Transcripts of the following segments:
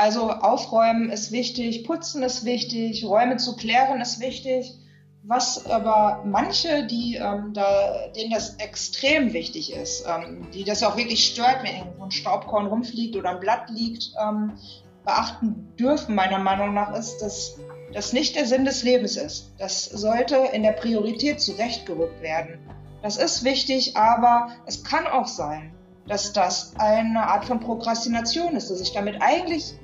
Also aufräumen ist wichtig, putzen ist wichtig, Räume zu klären ist wichtig. Was aber manche, die ähm, da, denen das extrem wichtig ist, ähm, die das auch wirklich stört, wenn irgendwo ein Staubkorn rumfliegt oder ein Blatt liegt, ähm, beachten dürfen, meiner Meinung nach, ist, dass das nicht der Sinn des Lebens ist. Das sollte in der Priorität zurechtgerückt werden. Das ist wichtig, aber es kann auch sein, dass das eine Art von Prokrastination ist, dass ich damit eigentlich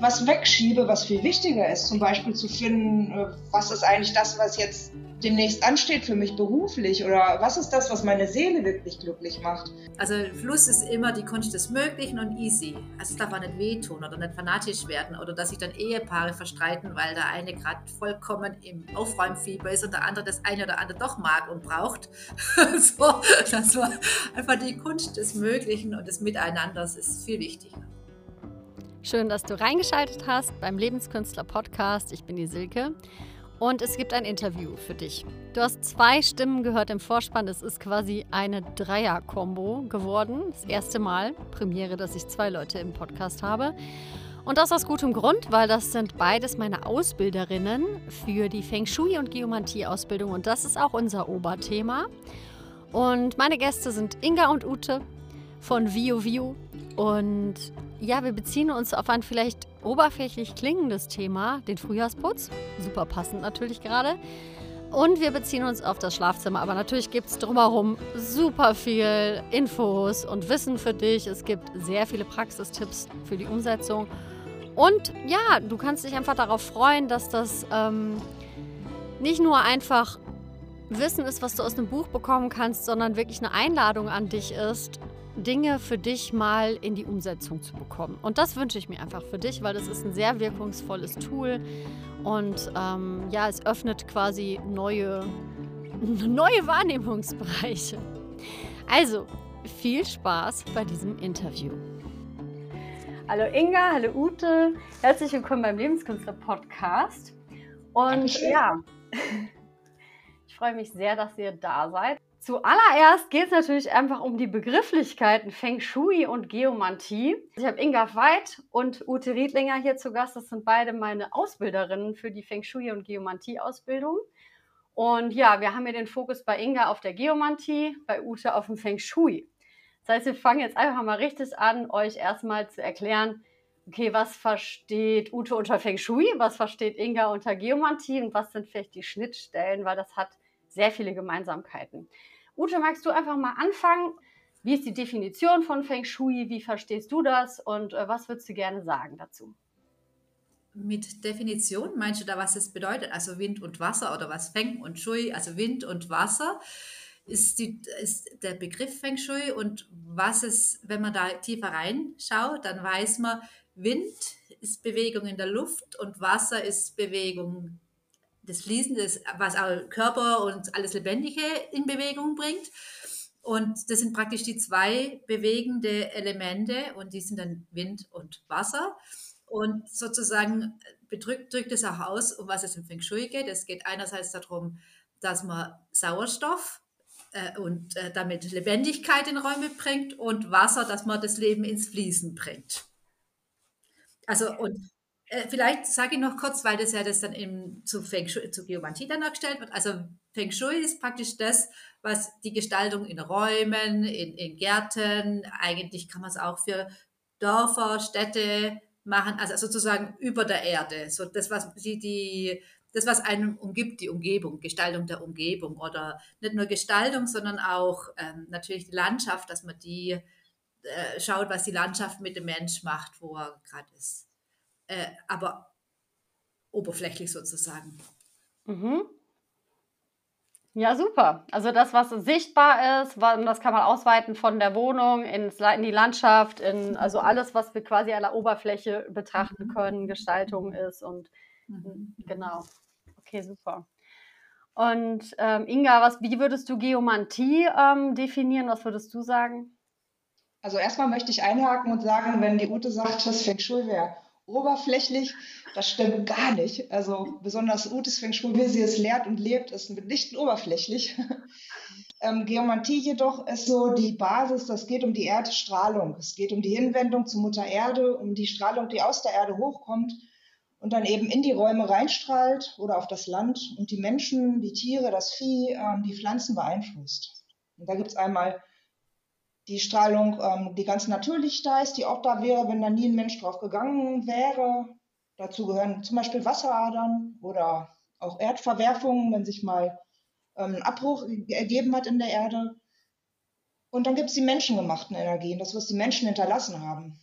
was wegschiebe, was viel wichtiger ist. Zum Beispiel zu finden, äh, was ist eigentlich das, was jetzt demnächst ansteht für mich beruflich oder was ist das, was meine Seele wirklich glücklich macht. Also Fluss ist immer die Kunst des Möglichen und easy. Also es darf auch nicht wehtun oder nicht fanatisch werden oder dass sich dann Ehepaare verstreiten, weil der eine gerade vollkommen im Aufräumfieber ist und der andere das eine oder andere doch mag und braucht. so, das war einfach die Kunst des Möglichen und des Miteinanders ist viel wichtiger. Schön, dass du reingeschaltet hast beim Lebenskünstler Podcast. Ich bin die Silke und es gibt ein Interview für dich. Du hast zwei Stimmen gehört im Vorspann. Es ist quasi eine Dreier-Kombo geworden. Das erste Mal Premiere, dass ich zwei Leute im Podcast habe. Und das aus gutem Grund, weil das sind beides meine Ausbilderinnen für die Feng Shui und Geomantie-Ausbildung und das ist auch unser Oberthema. Und meine Gäste sind Inga und Ute von Vio Vio und ja, wir beziehen uns auf ein vielleicht oberflächlich klingendes Thema, den Frühjahrsputz. Super passend natürlich gerade. Und wir beziehen uns auf das Schlafzimmer. Aber natürlich gibt es drumherum super viel Infos und Wissen für dich. Es gibt sehr viele Praxistipps für die Umsetzung. Und ja, du kannst dich einfach darauf freuen, dass das ähm, nicht nur einfach Wissen ist, was du aus einem Buch bekommen kannst, sondern wirklich eine Einladung an dich ist, Dinge für dich mal in die Umsetzung zu bekommen. Und das wünsche ich mir einfach für dich, weil das ist ein sehr wirkungsvolles Tool und ähm, ja, es öffnet quasi neue, neue Wahrnehmungsbereiche. Also, viel Spaß bei diesem Interview. Hallo Inga, hallo Ute, herzlich willkommen beim Lebenskünstler Podcast. Und Dankeschön. ja, ich freue mich sehr, dass ihr da seid. Zuallererst geht es natürlich einfach um die Begrifflichkeiten Feng Shui und Geomantie. Ich habe Inga Veit und Ute Riedlinger hier zu Gast. Das sind beide meine Ausbilderinnen für die Feng Shui und Geomantie-Ausbildung. Und ja, wir haben hier den Fokus bei Inga auf der Geomantie, bei Ute auf dem Feng Shui. Das heißt, wir fangen jetzt einfach mal richtig an, euch erstmal zu erklären, okay, was versteht Ute unter Feng Shui, was versteht Inga unter Geomantie und was sind vielleicht die Schnittstellen, weil das hat sehr viele Gemeinsamkeiten. Ute, magst du einfach mal anfangen? Wie ist die Definition von Feng Shui? Wie verstehst du das? Und äh, was würdest du gerne sagen dazu? Mit Definition meinst du da, was es bedeutet? Also Wind und Wasser oder was Feng und Shui, also Wind und Wasser ist, die, ist der Begriff Feng Shui und was es, wenn man da tiefer reinschaut, dann weiß man, Wind ist Bewegung in der Luft und Wasser ist Bewegung das Fließen, das, was auch Körper und alles Lebendige in Bewegung bringt. Und das sind praktisch die zwei bewegende Elemente und die sind dann Wind und Wasser. Und sozusagen bedrückt, drückt es auch aus, um was es im Feng Shui geht. Es geht einerseits darum, dass man Sauerstoff äh, und äh, damit Lebendigkeit in Räume bringt und Wasser, dass man das Leben ins Fließen bringt. Also und äh, vielleicht sage ich noch kurz, weil das ja das dann eben zu Feng Shui, zu Geomantie dann dargestellt wird. Also Feng Shui ist praktisch das, was die Gestaltung in Räumen, in, in Gärten, eigentlich kann man es auch für Dörfer, Städte machen, also sozusagen über der Erde. So das, was die, die das, was einem umgibt, die Umgebung, Gestaltung der Umgebung oder nicht nur Gestaltung, sondern auch ähm, natürlich die Landschaft, dass man die äh, schaut, was die Landschaft mit dem Mensch macht, wo er gerade ist äh, aber oberflächlich sozusagen. Mhm. Ja, super. Also das, was sichtbar ist, das kann man ausweiten von der Wohnung ins, in die Landschaft, in, also alles, was wir quasi an der Oberfläche betrachten mhm. können, Gestaltung ist und mhm. genau. Okay, super. Und ähm, Inga, was, wie würdest du Geomantie ähm, definieren? Was würdest du sagen? Also erstmal möchte ich einhaken und sagen, wenn die Ute sagt, das Feng Shui wäre oberflächlich. Das stimmt gar nicht. Also besonders Utes Feng Shui, wie sie es lehrt und lebt, ist mitnichten oberflächlich. Ähm, Geomantie jedoch ist so die Basis, das geht um die Erdstrahlung. Es geht um die Hinwendung zu Mutter Erde, um die Strahlung, die aus der Erde hochkommt und dann eben in die Räume reinstrahlt oder auf das Land und die Menschen, die Tiere, das Vieh, ähm, die Pflanzen beeinflusst. Und da gibt es einmal die Strahlung, ähm, die ganz natürlich da ist, die auch da wäre, wenn da nie ein Mensch drauf gegangen wäre. Dazu gehören zum Beispiel Wasseradern oder auch Erdverwerfungen, wenn sich mal ähm, ein Abbruch ergeben hat in der Erde. Und dann gibt es die menschengemachten Energien, das, was die Menschen hinterlassen haben.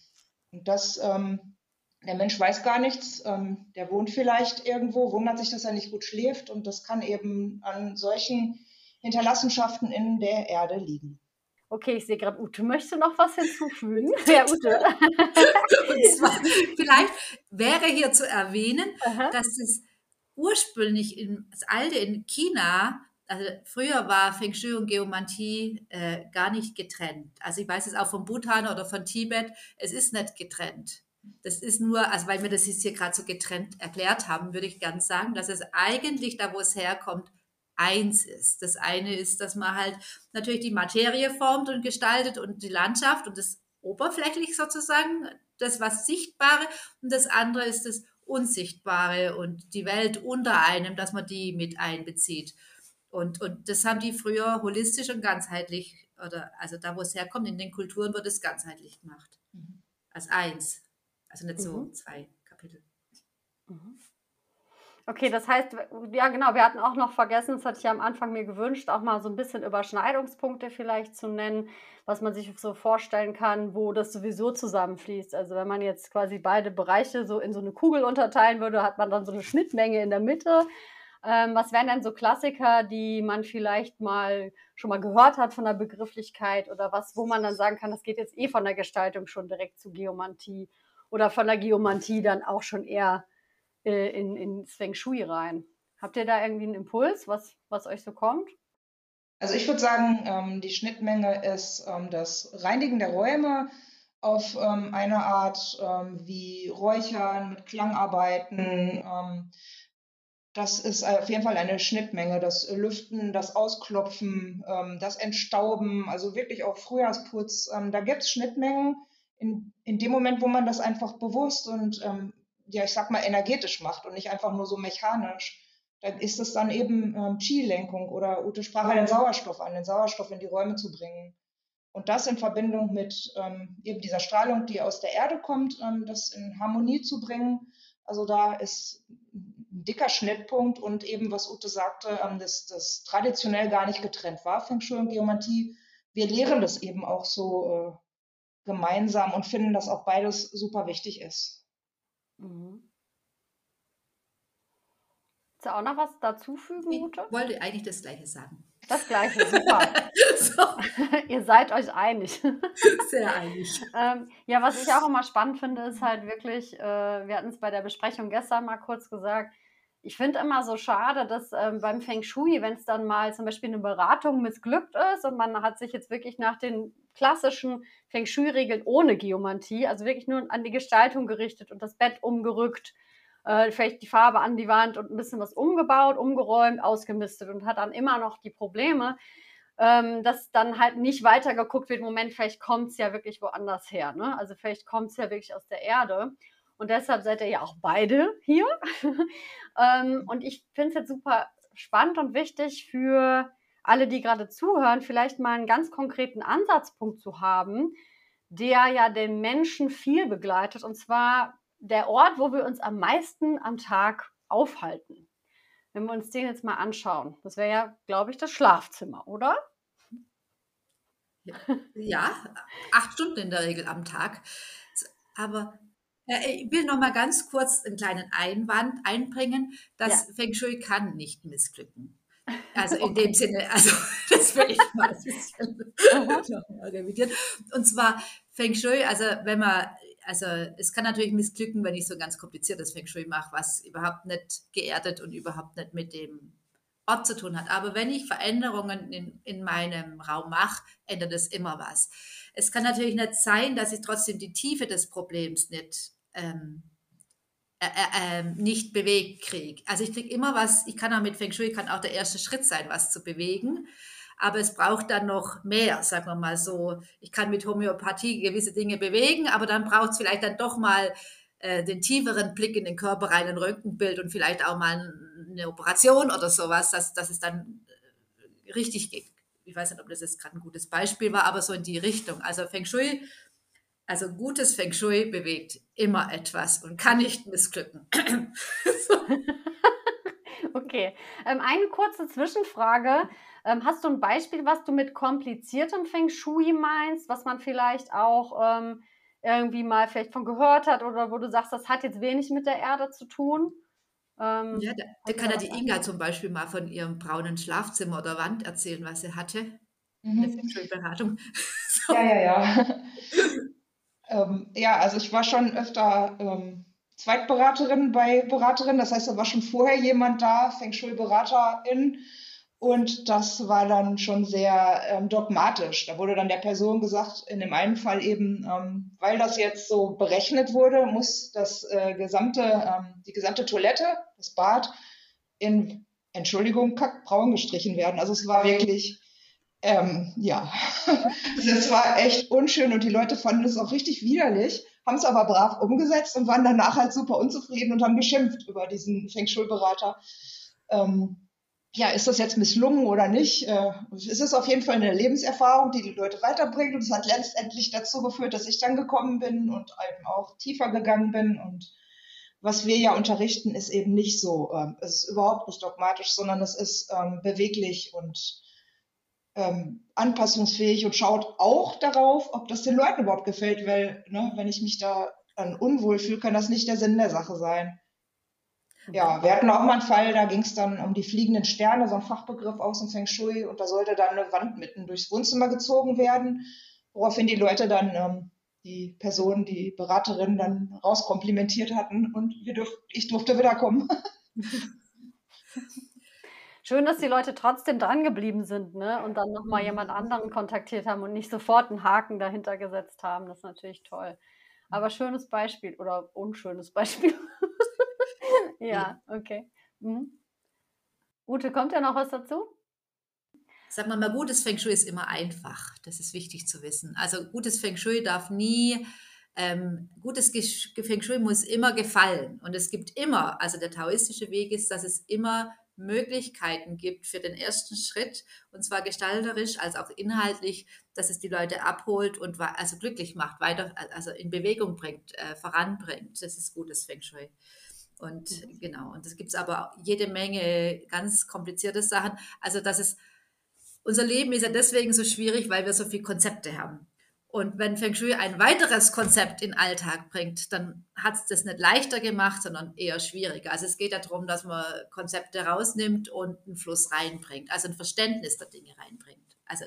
Und das, ähm, der Mensch weiß gar nichts, ähm, der wohnt vielleicht irgendwo, wundert sich, dass er nicht gut schläft und das kann eben an solchen Hinterlassenschaften in der Erde liegen. Okay, ich sehe gerade, Ute möchte noch was hinzufügen. Ja, Ute. zwar, vielleicht wäre hier zu erwähnen, Aha. dass es ursprünglich in, das alte in China also früher war Feng Shui und Geomantie äh, gar nicht getrennt. Also ich weiß es auch von Bhutan oder von Tibet, es ist nicht getrennt. Das ist nur, also weil wir das jetzt hier gerade so getrennt erklärt haben, würde ich ganz sagen, dass es eigentlich da, wo es herkommt, eins ist. Das eine ist, dass man halt natürlich die Materie formt und gestaltet und die Landschaft und das oberflächlich sozusagen, das was Sichtbare und das andere ist das Unsichtbare und die Welt unter einem, dass man die mit einbezieht. Und, und das haben die früher holistisch und ganzheitlich, oder also da, wo es herkommt, in den Kulturen wird es ganzheitlich gemacht. Mhm. Als eins. Also nicht so mhm. zwei Kapitel. Mhm. Okay, das heißt, ja genau, wir hatten auch noch vergessen, das hatte ich ja am Anfang mir gewünscht, auch mal so ein bisschen Überschneidungspunkte vielleicht zu nennen, was man sich so vorstellen kann, wo das sowieso zusammenfließt. Also wenn man jetzt quasi beide Bereiche so in so eine Kugel unterteilen würde, hat man dann so eine Schnittmenge in der Mitte ähm, was wären denn so Klassiker, die man vielleicht mal schon mal gehört hat von der Begrifflichkeit oder was, wo man dann sagen kann, das geht jetzt eh von der Gestaltung schon direkt zu Geomantie oder von der Geomantie dann auch schon eher äh, in, in Feng Shui rein. Habt ihr da irgendwie einen Impuls, was, was euch so kommt? Also ich würde sagen, ähm, die Schnittmenge ist ähm, das Reinigen der Räume auf ähm, eine Art ähm, wie Räuchern mit Klangarbeiten, ähm, das ist auf jeden Fall eine Schnittmenge. Das Lüften, das Ausklopfen, ähm, das Entstauben, also wirklich auch Frühjahrsputz. Da gibt es Schnittmengen in, in dem Moment, wo man das einfach bewusst und ja, ich sag mal, energetisch macht und nicht einfach nur so mechanisch. Da ist es dann eben ähm, Chi-Lenkung oder Ute sprach ja den Sauerstoff an, den Sauerstoff in die Räume zu bringen. Und das in Verbindung mit ähm, eben dieser Strahlung, die aus der Erde kommt, ähm, das in Harmonie zu bringen. Also da ist dicker Schnittpunkt und eben, was Ute sagte, ähm, dass das traditionell gar nicht getrennt war, Feng Shui und Geomantie. Wir lehren das eben auch so äh, gemeinsam und finden, dass auch beides super wichtig ist. Mhm. Willst du auch noch was dazufügen, Ute? Ich wollte eigentlich das Gleiche sagen. Das Gleiche, super. so. Ihr seid euch einig. Sehr einig. ähm, ja, was ich auch immer spannend finde, ist halt wirklich, äh, wir hatten es bei der Besprechung gestern mal kurz gesagt, ich finde immer so schade, dass ähm, beim Feng Shui, wenn es dann mal zum Beispiel eine Beratung missglückt ist und man hat sich jetzt wirklich nach den klassischen Feng Shui-Regeln ohne Geomantie, also wirklich nur an die Gestaltung gerichtet und das Bett umgerückt, äh, vielleicht die Farbe an die Wand und ein bisschen was umgebaut, umgeräumt, ausgemistet und hat dann immer noch die Probleme, ähm, dass dann halt nicht weiter geguckt wird, Moment, vielleicht kommt es ja wirklich woanders her. Ne? Also vielleicht kommt es ja wirklich aus der Erde. Und deshalb seid ihr ja auch beide hier. ähm, und ich finde es jetzt super spannend und wichtig für alle, die gerade zuhören, vielleicht mal einen ganz konkreten Ansatzpunkt zu haben, der ja den Menschen viel begleitet. Und zwar der Ort, wo wir uns am meisten am Tag aufhalten. Wenn wir uns den jetzt mal anschauen, das wäre ja, glaube ich, das Schlafzimmer, oder? Ja, acht Stunden in der Regel am Tag. Aber ich will noch mal ganz kurz einen kleinen Einwand einbringen, dass ja. Feng Shui kann nicht missglücken. Also in okay. dem Sinne, also das will ich mal ein bisschen revidieren. Und zwar Feng Shui, also wenn man, also es kann natürlich missglücken, wenn ich so ganz kompliziertes Feng Shui mache, was überhaupt nicht geerdet und überhaupt nicht mit dem Ort zu tun hat. Aber wenn ich Veränderungen in, in meinem Raum mache, ändert es immer was. Es kann natürlich nicht sein, dass ich trotzdem die Tiefe des Problems nicht ähm, äh, äh, ähm, nicht bewegt kriege. Also ich kriege immer was, ich kann auch mit Feng Shui, kann auch der erste Schritt sein, was zu bewegen. aber es braucht dann noch mehr, sagen wir mal so. Ich kann mit Homöopathie gewisse Dinge bewegen, aber dann braucht es vielleicht dann doch mal äh, den tieferen Blick in den Körper rein, ein Röntgenbild und vielleicht auch mal eine Operation oder sowas, dass, dass es dann äh, richtig geht. Ich weiß nicht, ob das jetzt gerade ein gutes Beispiel war, aber so in die Richtung. Also Feng Shui, also gutes Feng Shui bewegt immer etwas und kann nicht missglücken. okay. Ähm, eine kurze Zwischenfrage. Ähm, hast du ein Beispiel, was du mit kompliziertem Feng Shui meinst, was man vielleicht auch ähm, irgendwie mal vielleicht von gehört hat oder wo du sagst, das hat jetzt wenig mit der Erde zu tun? Ähm, ja, da, da kann ja die Inga zum Beispiel mal von ihrem braunen Schlafzimmer oder Wand erzählen, was sie hatte. Mhm. Eine Beratung. so. Ja, ja, ja. ähm, ja, also ich war schon öfter ähm, Zweitberaterin bei Beraterin. Das heißt, da war schon vorher jemand da, Feng Shui-Beraterin und das war dann schon sehr ähm, dogmatisch. Da wurde dann der Person gesagt, in dem einen Fall eben, ähm, weil das jetzt so berechnet wurde, muss das äh, gesamte, ähm, die gesamte Toilette, das Bad, in, Entschuldigung, kackbraun gestrichen werden. Also es war wirklich, ähm, ja, es war echt unschön und die Leute fanden es auch richtig widerlich, haben es aber brav umgesetzt und waren danach halt super unzufrieden und haben geschimpft über diesen Feng Shui-Berater. Ähm, ja, ist das jetzt misslungen oder nicht? Äh, es ist auf jeden Fall eine Lebenserfahrung, die die Leute weiterbringt und es hat letztendlich dazu geführt, dass ich dann gekommen bin und eben auch tiefer gegangen bin und was wir ja unterrichten, ist eben nicht so, ähm, es ist überhaupt nicht dogmatisch, sondern es ist ähm, beweglich und ähm, anpassungsfähig und schaut auch darauf, ob das den Leuten überhaupt gefällt, weil ne, wenn ich mich da dann unwohl fühle, kann das nicht der Sinn der Sache sein. Ja, wir hatten auch mal einen Fall, da ging es dann um die fliegenden Sterne, so ein Fachbegriff aus dem Feng Shui, und da sollte dann eine Wand mitten durchs Wohnzimmer gezogen werden, woraufhin die Leute dann ähm, die Person, die Beraterin dann rauskomplimentiert hatten und dürf, ich durfte wiederkommen. Schön, dass die Leute trotzdem dran geblieben sind ne? und dann nochmal jemand anderen kontaktiert haben und nicht sofort einen Haken dahinter gesetzt haben. Das ist natürlich toll. Aber schönes Beispiel oder unschönes Beispiel. ja, okay. Mhm. Ute, kommt ja noch was dazu? Sag mal, mal, gutes Feng Shui ist immer einfach. Das ist wichtig zu wissen. Also gutes Feng Shui darf nie, ähm, gutes Feng Shui muss immer gefallen. Und es gibt immer, also der taoistische Weg ist, dass es immer Möglichkeiten gibt für den ersten Schritt, und zwar gestalterisch als auch inhaltlich, dass es die Leute abholt und also glücklich macht, weiter, also in Bewegung bringt, äh, voranbringt. Das ist gutes Feng Shui. Und mhm. genau, und es gibt aber jede Menge ganz komplizierte Sachen. Also, dass es, unser Leben ist ja deswegen so schwierig, weil wir so viele Konzepte haben. Und wenn Feng Shui ein weiteres Konzept in den Alltag bringt, dann hat es das nicht leichter gemacht, sondern eher schwieriger. Also es geht darum, dass man Konzepte rausnimmt und einen Fluss reinbringt, also ein Verständnis der Dinge reinbringt. Also,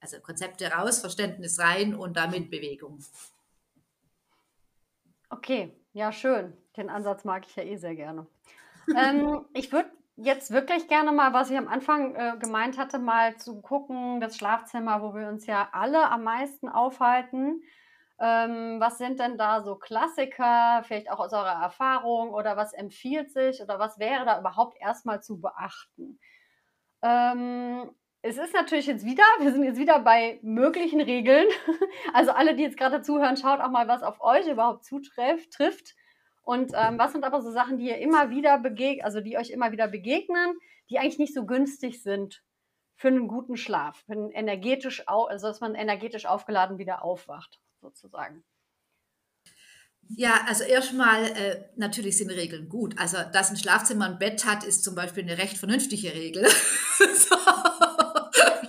also Konzepte raus, Verständnis rein und damit Bewegung. Okay, ja, schön. Den Ansatz mag ich ja eh sehr gerne. ähm, ich würde jetzt wirklich gerne mal, was ich am Anfang äh, gemeint hatte, mal zu gucken, das Schlafzimmer, wo wir uns ja alle am meisten aufhalten. Ähm, was sind denn da so Klassiker, vielleicht auch aus eurer Erfahrung oder was empfiehlt sich oder was wäre da überhaupt erstmal zu beachten? Ähm, es ist natürlich jetzt wieder, wir sind jetzt wieder bei möglichen Regeln. Also alle, die jetzt gerade zuhören, schaut auch mal, was auf euch überhaupt zutrifft. Und ähm, was sind aber so Sachen, die ihr immer wieder begegnet, also die euch immer wieder begegnen, die eigentlich nicht so günstig sind für einen guten Schlaf, für einen energetisch, also dass man energetisch aufgeladen wieder aufwacht, sozusagen. Ja, also erstmal, äh, natürlich sind Regeln gut. Also, dass ein Schlafzimmer ein Bett hat, ist zum Beispiel eine recht vernünftige Regel. so.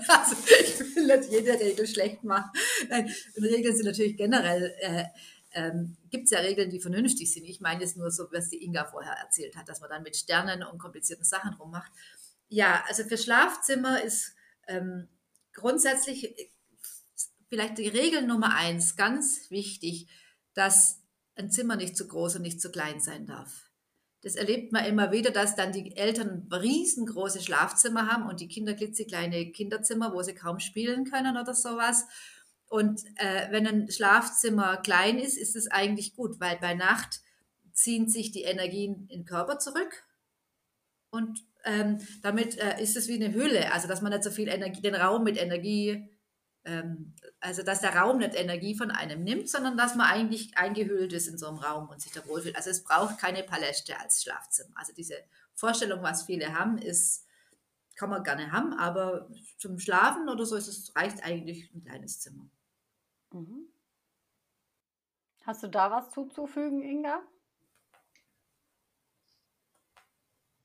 also, ich will nicht jede Regel schlecht machen. Nein, Regeln sind natürlich generell äh, ähm, gibt es ja Regeln, die vernünftig sind. Ich meine es nur so, was die Inga vorher erzählt hat, dass man dann mit Sternen und komplizierten Sachen rummacht. Ja, also für Schlafzimmer ist ähm, grundsätzlich vielleicht die Regel Nummer eins ganz wichtig, dass ein Zimmer nicht zu groß und nicht zu klein sein darf. Das erlebt man immer wieder, dass dann die Eltern riesengroße Schlafzimmer haben und die Kinder klitzekleine Kinderzimmer, wo sie kaum spielen können oder sowas. Und äh, wenn ein Schlafzimmer klein ist, ist es eigentlich gut, weil bei Nacht ziehen sich die Energien in den Körper zurück und ähm, damit äh, ist es wie eine Hülle, also dass man nicht so viel Energie, den Raum mit Energie, ähm, also dass der Raum nicht Energie von einem nimmt, sondern dass man eigentlich eingehüllt ist in so einem Raum und sich da wohlfühlt. Also es braucht keine Paläste als Schlafzimmer. Also diese Vorstellung, was viele haben, ist, kann man gerne haben, aber zum Schlafen oder so ist es, reicht eigentlich ein kleines Zimmer. Mhm. Hast du da was zuzufügen, Inga?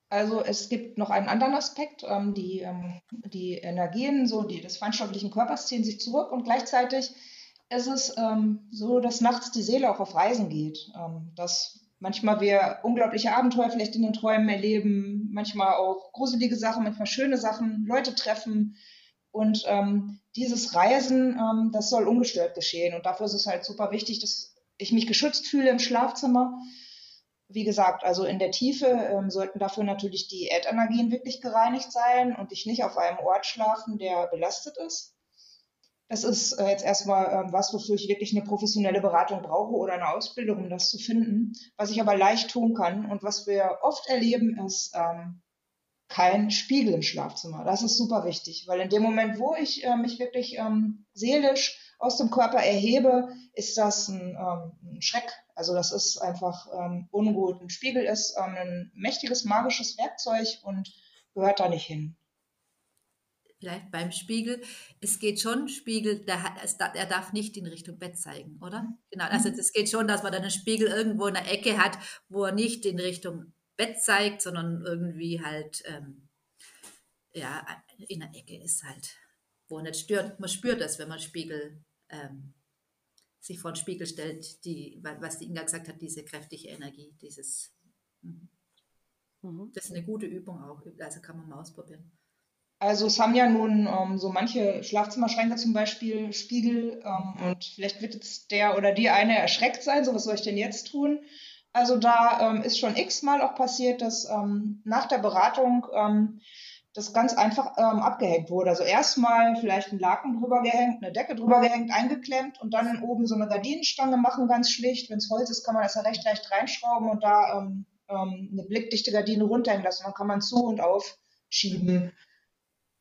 Also es gibt noch einen anderen Aspekt. Ähm, die, ähm, die Energien so die des feinstofflichen Körpers ziehen sich zurück und gleichzeitig ist es ähm, so, dass nachts die Seele auch auf Reisen geht. Ähm, dass manchmal wir unglaubliche Abenteuer vielleicht in den Träumen erleben, manchmal auch gruselige Sachen, manchmal schöne Sachen, Leute treffen. Und ähm, dieses Reisen, ähm, das soll ungestört geschehen. Und dafür ist es halt super wichtig, dass ich mich geschützt fühle im Schlafzimmer wie gesagt, also in der Tiefe ähm, sollten dafür natürlich die Erdenergien wirklich gereinigt sein und ich nicht auf einem Ort schlafen, der belastet ist. Das ist äh, jetzt erstmal ähm, was, wofür ich wirklich eine professionelle Beratung brauche oder eine Ausbildung, um das zu finden. Was ich aber leicht tun kann und was wir oft erleben, ist ähm, kein Spiegel im Schlafzimmer. Das ist super wichtig, weil in dem Moment, wo ich äh, mich wirklich ähm, seelisch aus dem Körper erhebe, ist das ein, ähm, ein Schreck. Also das ist einfach ähm, ungut. Ein Spiegel ist ähm, ein mächtiges magisches Werkzeug und gehört da nicht hin. Vielleicht beim Spiegel, es geht schon, Spiegel, der, der darf nicht in Richtung Bett zeigen, oder? Genau, also es geht schon, dass man dann einen Spiegel irgendwo in der Ecke hat, wo er nicht in Richtung Bett zeigt, sondern irgendwie halt, ähm, ja, in der Ecke ist halt, wo er nicht stört. Man spürt das, wenn man Spiegel ähm, sich vor den Spiegel stellt, die, was die Inga gesagt hat, diese kräftige Energie, dieses. Mhm. mhm. Das ist eine gute Übung auch, also kann man mal ausprobieren. Also es haben ja nun ähm, so manche Schlafzimmerschränke zum Beispiel Spiegel ähm, und vielleicht wird jetzt der oder die eine erschreckt sein, so was soll ich denn jetzt tun? Also da ähm, ist schon x-mal auch passiert, dass ähm, nach der Beratung ähm, das ganz einfach ähm, abgehängt wurde. Also erstmal vielleicht ein Laken drüber gehängt, eine Decke drüber gehängt, eingeklemmt und dann oben so eine Gardinenstange machen, ganz schlicht. Wenn es Holz ist, kann man das ja recht leicht reinschrauben und da ähm, ähm, eine blickdichte Gardine runterhängen lassen. Dann kann man zu und aufschieben.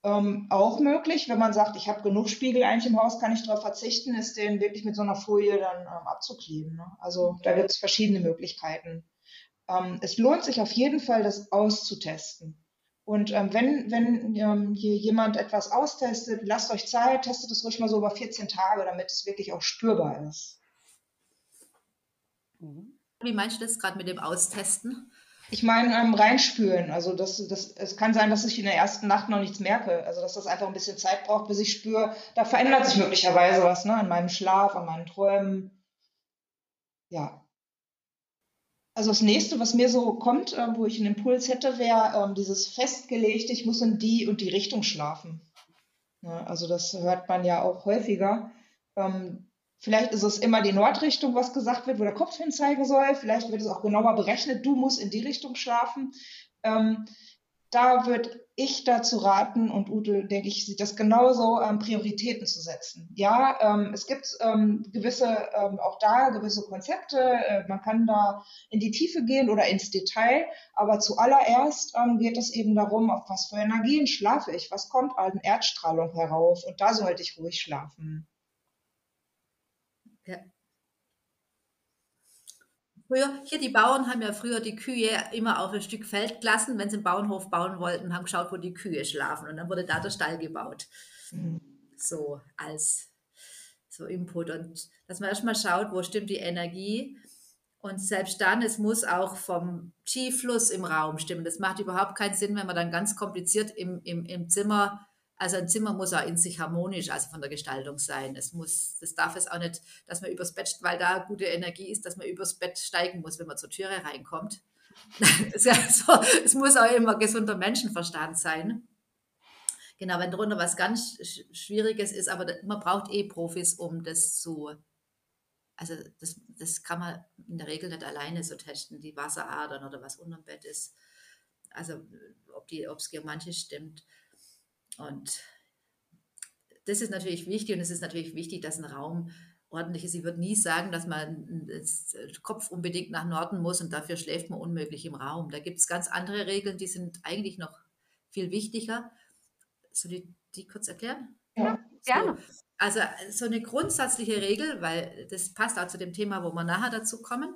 Ähm, auch möglich, wenn man sagt, ich habe genug Spiegel eigentlich im Haus, kann ich darauf verzichten, ist den wirklich mit so einer Folie dann ähm, abzukleben. Ne? Also da gibt es verschiedene Möglichkeiten. Ähm, es lohnt sich auf jeden Fall, das auszutesten. Und ähm, wenn, wenn ähm, hier jemand etwas austestet, lasst euch Zeit, testet es ruhig mal so über 14 Tage, damit es wirklich auch spürbar ist. Mhm. Wie meinst du das gerade mit dem Austesten? Ich meine, ähm, reinspüren. Also das, das, es kann sein, dass ich in der ersten Nacht noch nichts merke. Also dass das einfach ein bisschen Zeit braucht, bis ich spüre, da verändert sich möglicherweise was, ne? An meinem Schlaf, an meinen Träumen. Ja. Also das nächste, was mir so kommt, äh, wo ich einen Impuls hätte, wäre ähm, dieses festgelegte, ich muss in die und die Richtung schlafen. Ja, also das hört man ja auch häufiger. Ähm, vielleicht ist es immer die Nordrichtung, was gesagt wird, wo der Kopf hin zeigen soll. Vielleicht wird es auch genauer berechnet, du musst in die Richtung schlafen. Ähm, da würde ich dazu raten, und Ute, denke ich, sieht das genauso, ähm, Prioritäten zu setzen. Ja, ähm, es gibt ähm, gewisse, ähm, auch da gewisse Konzepte, äh, man kann da in die Tiefe gehen oder ins Detail, aber zuallererst ähm, geht es eben darum, auf was für Energien schlafe ich, was kommt an Erdstrahlung herauf und da sollte ich ruhig schlafen. Ja, Früher, hier die Bauern haben ja früher die Kühe immer auf ein Stück Feld gelassen, wenn sie einen Bauernhof bauen wollten, haben geschaut, wo die Kühe schlafen. Und dann wurde da der Stall gebaut. Mhm. So als so Input. Und dass man erstmal schaut, wo stimmt die Energie. Und selbst dann, es muss auch vom Chi-Fluss im Raum stimmen. Das macht überhaupt keinen Sinn, wenn man dann ganz kompliziert im, im, im Zimmer also ein Zimmer muss auch in sich harmonisch, also von der Gestaltung sein. Es muss, das darf es auch nicht, dass man übers Bett, weil da gute Energie ist, dass man übers Bett steigen muss, wenn man zur Türe reinkommt. es, muss auch immer gesunder Menschenverstand sein. Genau, wenn drunter was ganz Schwieriges ist, aber man braucht eh Profis, um das zu, also das, das kann man in der Regel nicht alleine so testen, die Wasseradern oder was unterm Bett ist. Also ob es germantisch stimmt. Und das ist natürlich wichtig und es ist natürlich wichtig, dass ein Raum ordentlich ist. Ich würde nie sagen, dass man den Kopf unbedingt nach Norden muss und dafür schläft man unmöglich im Raum. Da gibt es ganz andere Regeln, die sind eigentlich noch viel wichtiger. Soll ich die kurz erklären? Ja, so, gerne. Also so eine grundsätzliche Regel, weil das passt auch zu dem Thema, wo wir nachher dazu kommen,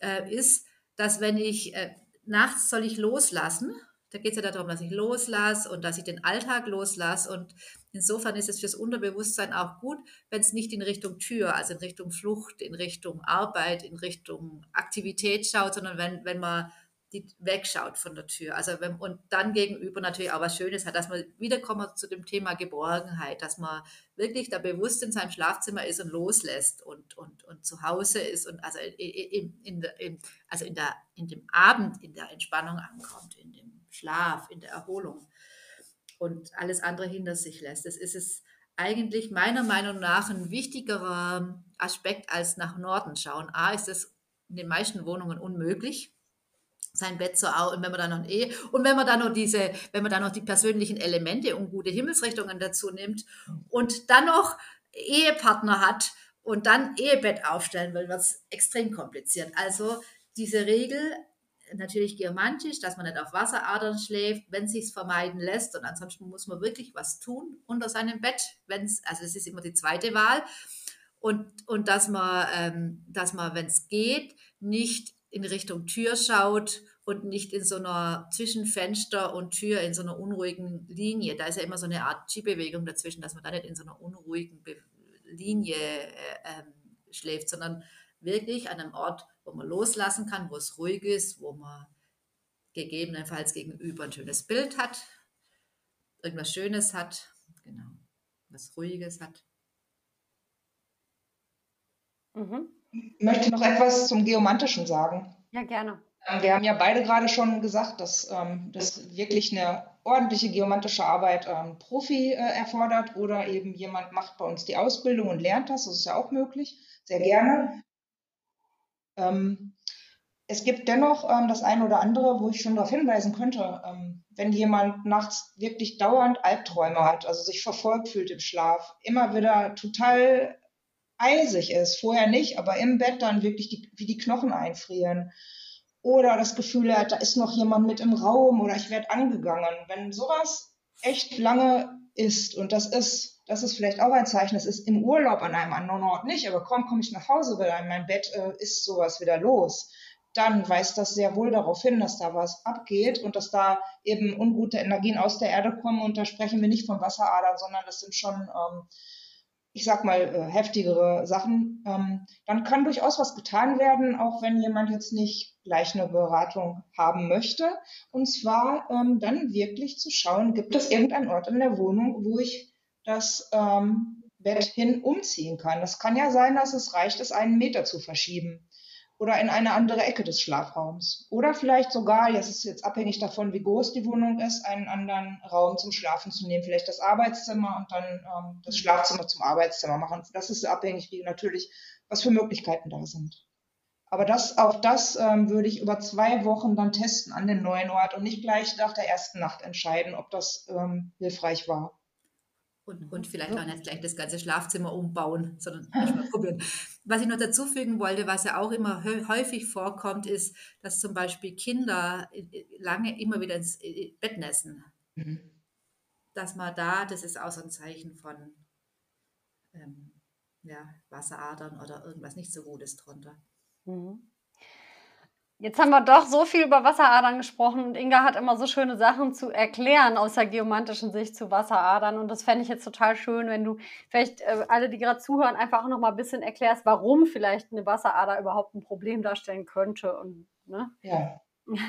äh, ist, dass wenn ich äh, nachts soll ich loslassen, da geht es ja darum, dass ich loslasse und dass ich den Alltag loslasse. Und insofern ist es fürs Unterbewusstsein auch gut, wenn es nicht in Richtung Tür, also in Richtung Flucht, in Richtung Arbeit, in Richtung Aktivität schaut, sondern wenn, wenn man die wegschaut von der Tür. Also wenn, und dann gegenüber natürlich auch was Schönes hat, dass man wiederkommen zu dem Thema Geborgenheit, dass man wirklich da bewusst in seinem Schlafzimmer ist und loslässt und, und, und zu Hause ist und also in, in, in, also in, der, in dem Abend in der Entspannung ankommt, in dem Schlaf, in der Erholung und alles andere hinter sich lässt. Das ist es eigentlich meiner Meinung nach ein wichtigerer Aspekt als nach Norden schauen. A ist es in den meisten Wohnungen unmöglich sein Bett so auch und wenn man dann noch eh und wenn man dann noch diese wenn man dann noch die persönlichen Elemente und gute Himmelsrichtungen dazu nimmt und dann noch Ehepartner hat und dann Ehebett aufstellen will, wird es extrem kompliziert. Also diese Regel natürlich geomantisch, dass man nicht auf Wasseradern schläft, wenn sich's vermeiden lässt und ansonsten muss man wirklich was tun unter seinem Bett, wenn's also es ist immer die zweite Wahl und und dass man ähm, dass man wenn es geht nicht in Richtung Tür schaut und nicht in so einer zwischen Fenster und Tür in so einer unruhigen Linie. Da ist ja immer so eine Art G-Bewegung dazwischen, dass man da nicht in so einer unruhigen Be Linie äh, äh, schläft, sondern wirklich an einem Ort, wo man loslassen kann, wo es ruhig ist, wo man gegebenenfalls gegenüber ein schönes Bild hat, irgendwas Schönes hat, genau, was Ruhiges hat. Mhm. Ich möchte noch etwas zum Geomantischen sagen. Ja, gerne. Ähm, wir haben ja beide gerade schon gesagt, dass ähm, das wirklich eine ordentliche geomantische Arbeit ähm, Profi äh, erfordert oder eben jemand macht bei uns die Ausbildung und lernt das. Das ist ja auch möglich, sehr gerne. Ähm, es gibt dennoch ähm, das eine oder andere, wo ich schon darauf hinweisen könnte, ähm, wenn jemand nachts wirklich dauernd Albträume hat, also sich verfolgt fühlt im Schlaf, immer wieder total eisig ist, vorher nicht, aber im Bett dann wirklich die, wie die Knochen einfrieren. Oder das Gefühl hat, da ist noch jemand mit im Raum oder ich werde angegangen. Wenn sowas echt lange ist und das ist, das ist vielleicht auch ein Zeichen, es ist im Urlaub an einem anderen Ort nicht, aber kaum komme ich nach Hause wieder in mein Bett, äh, ist sowas wieder los. Dann weist das sehr wohl darauf hin, dass da was abgeht und dass da eben ungute Energien aus der Erde kommen. Und da sprechen wir nicht von Wasseradern, sondern das sind schon ähm, ich sag mal, äh, heftigere Sachen, ähm, dann kann durchaus was getan werden, auch wenn jemand jetzt nicht gleich eine Beratung haben möchte. Und zwar ähm, dann wirklich zu schauen, gibt es irgendeinen Ort in der Wohnung, wo ich das ähm, Bett hin umziehen kann. Das kann ja sein, dass es reicht, es einen Meter zu verschieben oder in eine andere Ecke des Schlafraums. Oder vielleicht sogar, jetzt ist jetzt abhängig davon, wie groß die Wohnung ist, einen anderen Raum zum Schlafen zu nehmen. Vielleicht das Arbeitszimmer und dann ähm, das Schlafzimmer zum Arbeitszimmer machen. Das ist abhängig, wie natürlich, was für Möglichkeiten da sind. Aber das, auch das ähm, würde ich über zwei Wochen dann testen an den neuen Ort und nicht gleich nach der ersten Nacht entscheiden, ob das ähm, hilfreich war. Und, und vielleicht auch nicht gleich das ganze Schlafzimmer umbauen, sondern erstmal probieren. Was ich noch dazu fügen wollte, was ja auch immer häufig vorkommt, ist, dass zum Beispiel Kinder lange immer wieder ins Bett nässen. Mhm. Dass man da, das ist auch so ein Zeichen von ähm, ja, Wasseradern oder irgendwas nicht so Gutes drunter. Mhm. Jetzt haben wir doch so viel über Wasseradern gesprochen und Inga hat immer so schöne Sachen zu erklären aus der geomantischen Sicht zu Wasseradern. Und das fände ich jetzt total schön, wenn du vielleicht äh, alle, die gerade zuhören, einfach auch noch mal ein bisschen erklärst, warum vielleicht eine Wasserader überhaupt ein Problem darstellen könnte. Und, ne? Ja.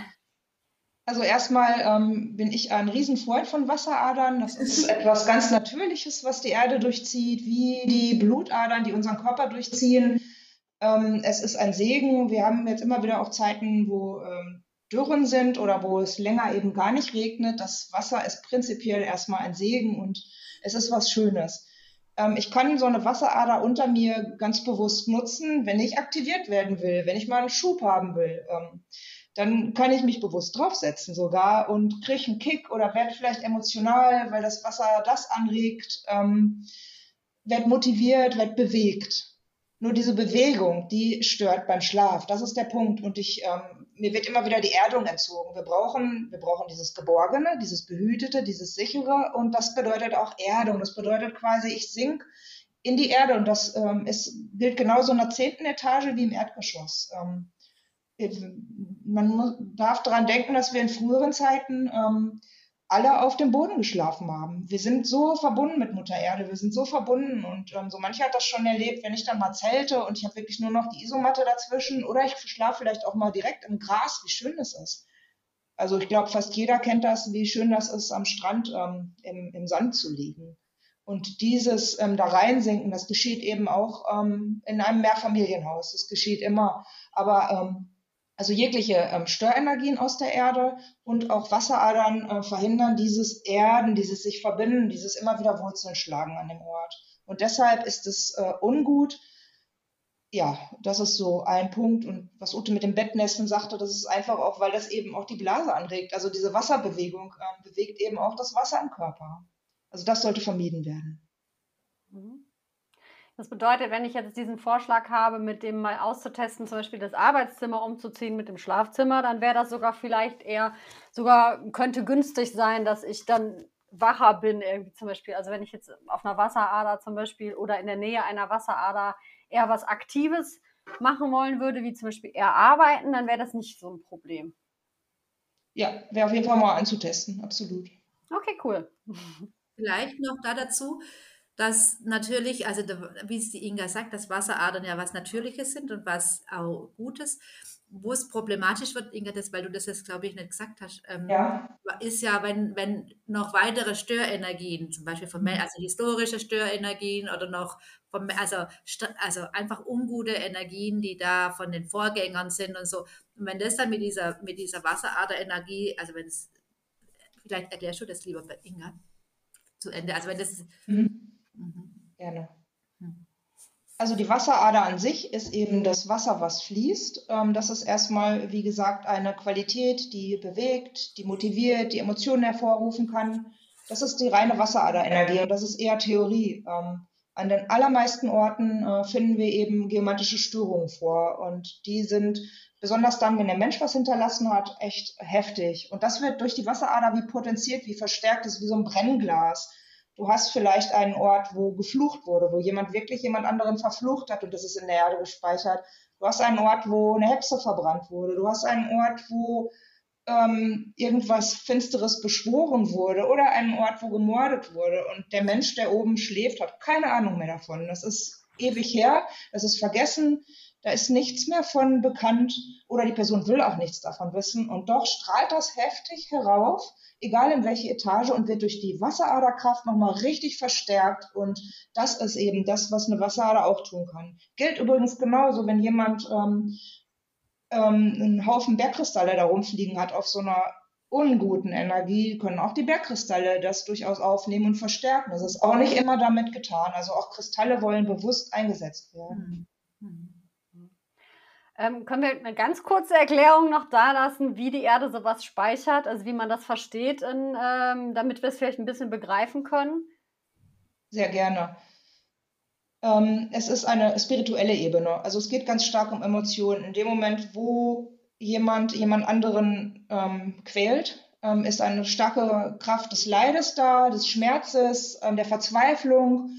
Also erstmal ähm, bin ich ein Riesenfreund von Wasseradern. Das ist etwas ganz Natürliches, was die Erde durchzieht, wie die Blutadern, die unseren Körper durchziehen. Ähm, es ist ein Segen. Wir haben jetzt immer wieder auch Zeiten, wo ähm, Dürren sind oder wo es länger eben gar nicht regnet. Das Wasser ist prinzipiell erstmal ein Segen und es ist was Schönes. Ähm, ich kann so eine Wasserader unter mir ganz bewusst nutzen, wenn ich aktiviert werden will, wenn ich mal einen Schub haben will. Ähm, dann kann ich mich bewusst draufsetzen sogar und kriege einen Kick oder werde vielleicht emotional, weil das Wasser das anregt, ähm, werde motiviert, werde bewegt. Nur diese Bewegung, die stört beim Schlaf. Das ist der Punkt. Und ich ähm, mir wird immer wieder die Erdung entzogen. Wir brauchen, wir brauchen dieses Geborgene, dieses Behütete, dieses Sichere und das bedeutet auch Erdung. Das bedeutet quasi, ich sink in die Erde und das ähm, ist, gilt genauso in der zehnten Etage wie im Erdgeschoss. Ähm, man darf daran denken, dass wir in früheren Zeiten ähm, alle auf dem Boden geschlafen haben. Wir sind so verbunden mit Mutter Erde, wir sind so verbunden und ähm, so mancher hat das schon erlebt, wenn ich dann mal zelte und ich habe wirklich nur noch die Isomatte dazwischen oder ich schlafe vielleicht auch mal direkt im Gras, wie schön das ist. Also ich glaube, fast jeder kennt das, wie schön das ist, am Strand ähm, im, im Sand zu liegen. Und dieses ähm, da reinsinken, das geschieht eben auch ähm, in einem Mehrfamilienhaus. Das geschieht immer. Aber ähm, also jegliche ähm, Störenergien aus der Erde und auch Wasseradern äh, verhindern dieses Erden, dieses sich verbinden, dieses immer wieder Wurzeln schlagen an dem Ort. Und deshalb ist es äh, ungut. Ja, das ist so ein Punkt. Und was Ute mit dem Bettnässen sagte, das ist einfach auch, weil das eben auch die Blase anregt. Also diese Wasserbewegung äh, bewegt eben auch das Wasser im Körper. Also das sollte vermieden werden. Mhm. Das bedeutet, wenn ich jetzt diesen Vorschlag habe, mit dem mal auszutesten, zum Beispiel das Arbeitszimmer umzuziehen mit dem Schlafzimmer, dann wäre das sogar vielleicht eher, sogar könnte günstig sein, dass ich dann wacher bin, irgendwie zum Beispiel. Also wenn ich jetzt auf einer Wasserader zum Beispiel oder in der Nähe einer Wasserader eher was Aktives machen wollen würde, wie zum Beispiel eher arbeiten, dann wäre das nicht so ein Problem. Ja, wäre auf jeden Fall mal anzutesten, absolut. Okay, cool. Vielleicht noch da dazu, dass natürlich, also wie es die Inga sagt, dass Wasseradern ja was Natürliches sind und was auch Gutes. Wo es problematisch wird, Inga, das, weil du das jetzt, glaube ich, nicht gesagt hast, ähm, ja. ist ja, wenn, wenn noch weitere Störenergien, zum Beispiel von, mhm. also historische Störenergien oder noch von, also, also einfach ungute Energien, die da von den Vorgängern sind und so. Und wenn das dann mit dieser, mit dieser Wasseraderenergie, also wenn es, vielleicht erklärst du das lieber, Inga, zu Ende. Also wenn das mhm. Mhm. Gerne. Hm. Also die Wasserader an sich ist eben das Wasser, was fließt. Ähm, das ist erstmal, wie gesagt, eine Qualität, die bewegt, die motiviert, die Emotionen hervorrufen kann. Das ist die reine Wasseraderenergie und das ist eher Theorie. Ähm, an den allermeisten Orten äh, finden wir eben geometrische Störungen vor und die sind besonders dann, wenn der Mensch was hinterlassen hat, echt heftig. Und das wird durch die Wasserader wie potenziert, wie verstärkt, ist wie so ein Brennglas. Du hast vielleicht einen Ort, wo geflucht wurde, wo jemand wirklich jemand anderen verflucht hat und das ist in der Erde gespeichert. Du hast einen Ort, wo eine Hexe verbrannt wurde. Du hast einen Ort, wo ähm, irgendwas Finsteres beschworen wurde oder einen Ort, wo gemordet wurde. Und der Mensch, der oben schläft, hat keine Ahnung mehr davon. Das ist ewig her, das ist vergessen, da ist nichts mehr von bekannt oder die Person will auch nichts davon wissen. Und doch strahlt das heftig herauf egal in welche Etage und wird durch die Wasseraderkraft nochmal richtig verstärkt. Und das ist eben das, was eine Wasserader auch tun kann. Gilt übrigens genauso, wenn jemand ähm, ähm, einen Haufen Bergkristalle da rumfliegen hat auf so einer unguten Energie, können auch die Bergkristalle das durchaus aufnehmen und verstärken. Das ist auch nicht immer damit getan. Also auch Kristalle wollen bewusst eingesetzt werden. Mhm. Ähm, können wir eine ganz kurze Erklärung noch da lassen, wie die Erde sowas speichert, also wie man das versteht, in, ähm, damit wir es vielleicht ein bisschen begreifen können? Sehr gerne. Ähm, es ist eine spirituelle Ebene. Also es geht ganz stark um Emotionen. In dem Moment, wo jemand jemand anderen ähm, quält, ähm, ist eine starke Kraft des Leides da, des Schmerzes, ähm, der Verzweiflung.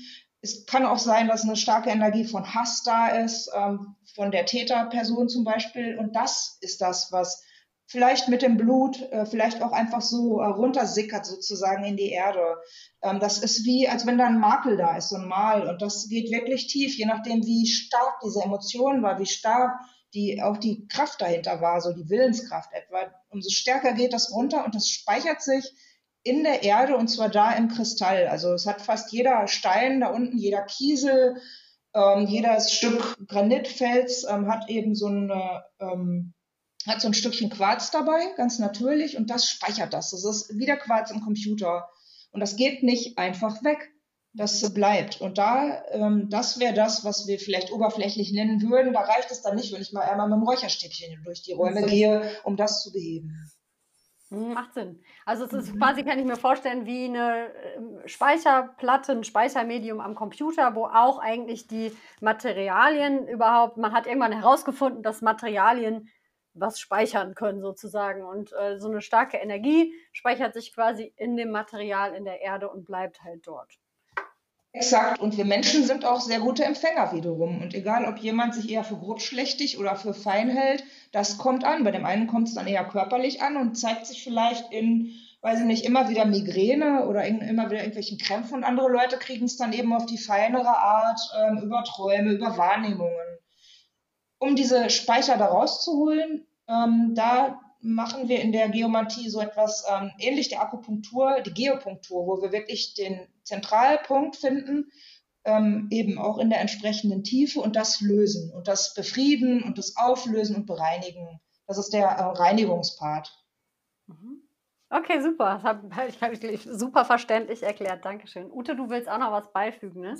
Es kann auch sein, dass eine starke Energie von Hass da ist, ähm, von der Täterperson zum Beispiel. Und das ist das, was vielleicht mit dem Blut, äh, vielleicht auch einfach so äh, runtersickert sozusagen in die Erde. Ähm, das ist wie, als wenn da ein Makel da ist, so ein Mal. Und das geht wirklich tief, je nachdem, wie stark diese Emotion war, wie stark die, auch die Kraft dahinter war, so die Willenskraft etwa. Umso stärker geht das runter und das speichert sich in der Erde und zwar da im Kristall. Also es hat fast jeder Stein da unten, jeder Kiesel, ähm, jedes Stück Granitfels ähm, hat eben so eine, ähm, hat so ein Stückchen Quarz dabei, ganz natürlich, und das speichert das. Das ist wie der Quarz im Computer. Und das geht nicht einfach weg. Das bleibt. Und da, ähm, das wäre das, was wir vielleicht oberflächlich nennen würden. Da reicht es dann nicht, wenn ich mal einmal mit dem Räucherstäbchen durch die Räume gehe, um das zu beheben. Macht Sinn. Also es ist mhm. quasi, kann ich mir vorstellen, wie eine ähm, Speicherplatte, ein Speichermedium am Computer, wo auch eigentlich die Materialien überhaupt, man hat irgendwann herausgefunden, dass Materialien was speichern können sozusagen. Und äh, so eine starke Energie speichert sich quasi in dem Material in der Erde und bleibt halt dort. Exakt. Und wir Menschen sind auch sehr gute Empfänger wiederum. Und egal, ob jemand sich eher für grobschlächtig oder für fein hält, das kommt an. Bei dem einen kommt es dann eher körperlich an und zeigt sich vielleicht in, weiß ich nicht, immer wieder Migräne oder in, immer wieder irgendwelchen Krämpfen. Und andere Leute kriegen es dann eben auf die feinere Art ähm, über Träume, über Wahrnehmungen um diese Speicher da rauszuholen, ähm, da machen wir in der Geomantie so etwas ähm, ähnlich der Akupunktur, die Geopunktur, wo wir wirklich den Zentralpunkt finden, ähm, eben auch in der entsprechenden Tiefe und das lösen und das befrieden und das auflösen und bereinigen. Das ist der äh, Reinigungspart. Mhm. Okay, super. Das habe ich, hab ich super verständlich erklärt. Dankeschön. Ute, du willst auch noch was beifügen, ne?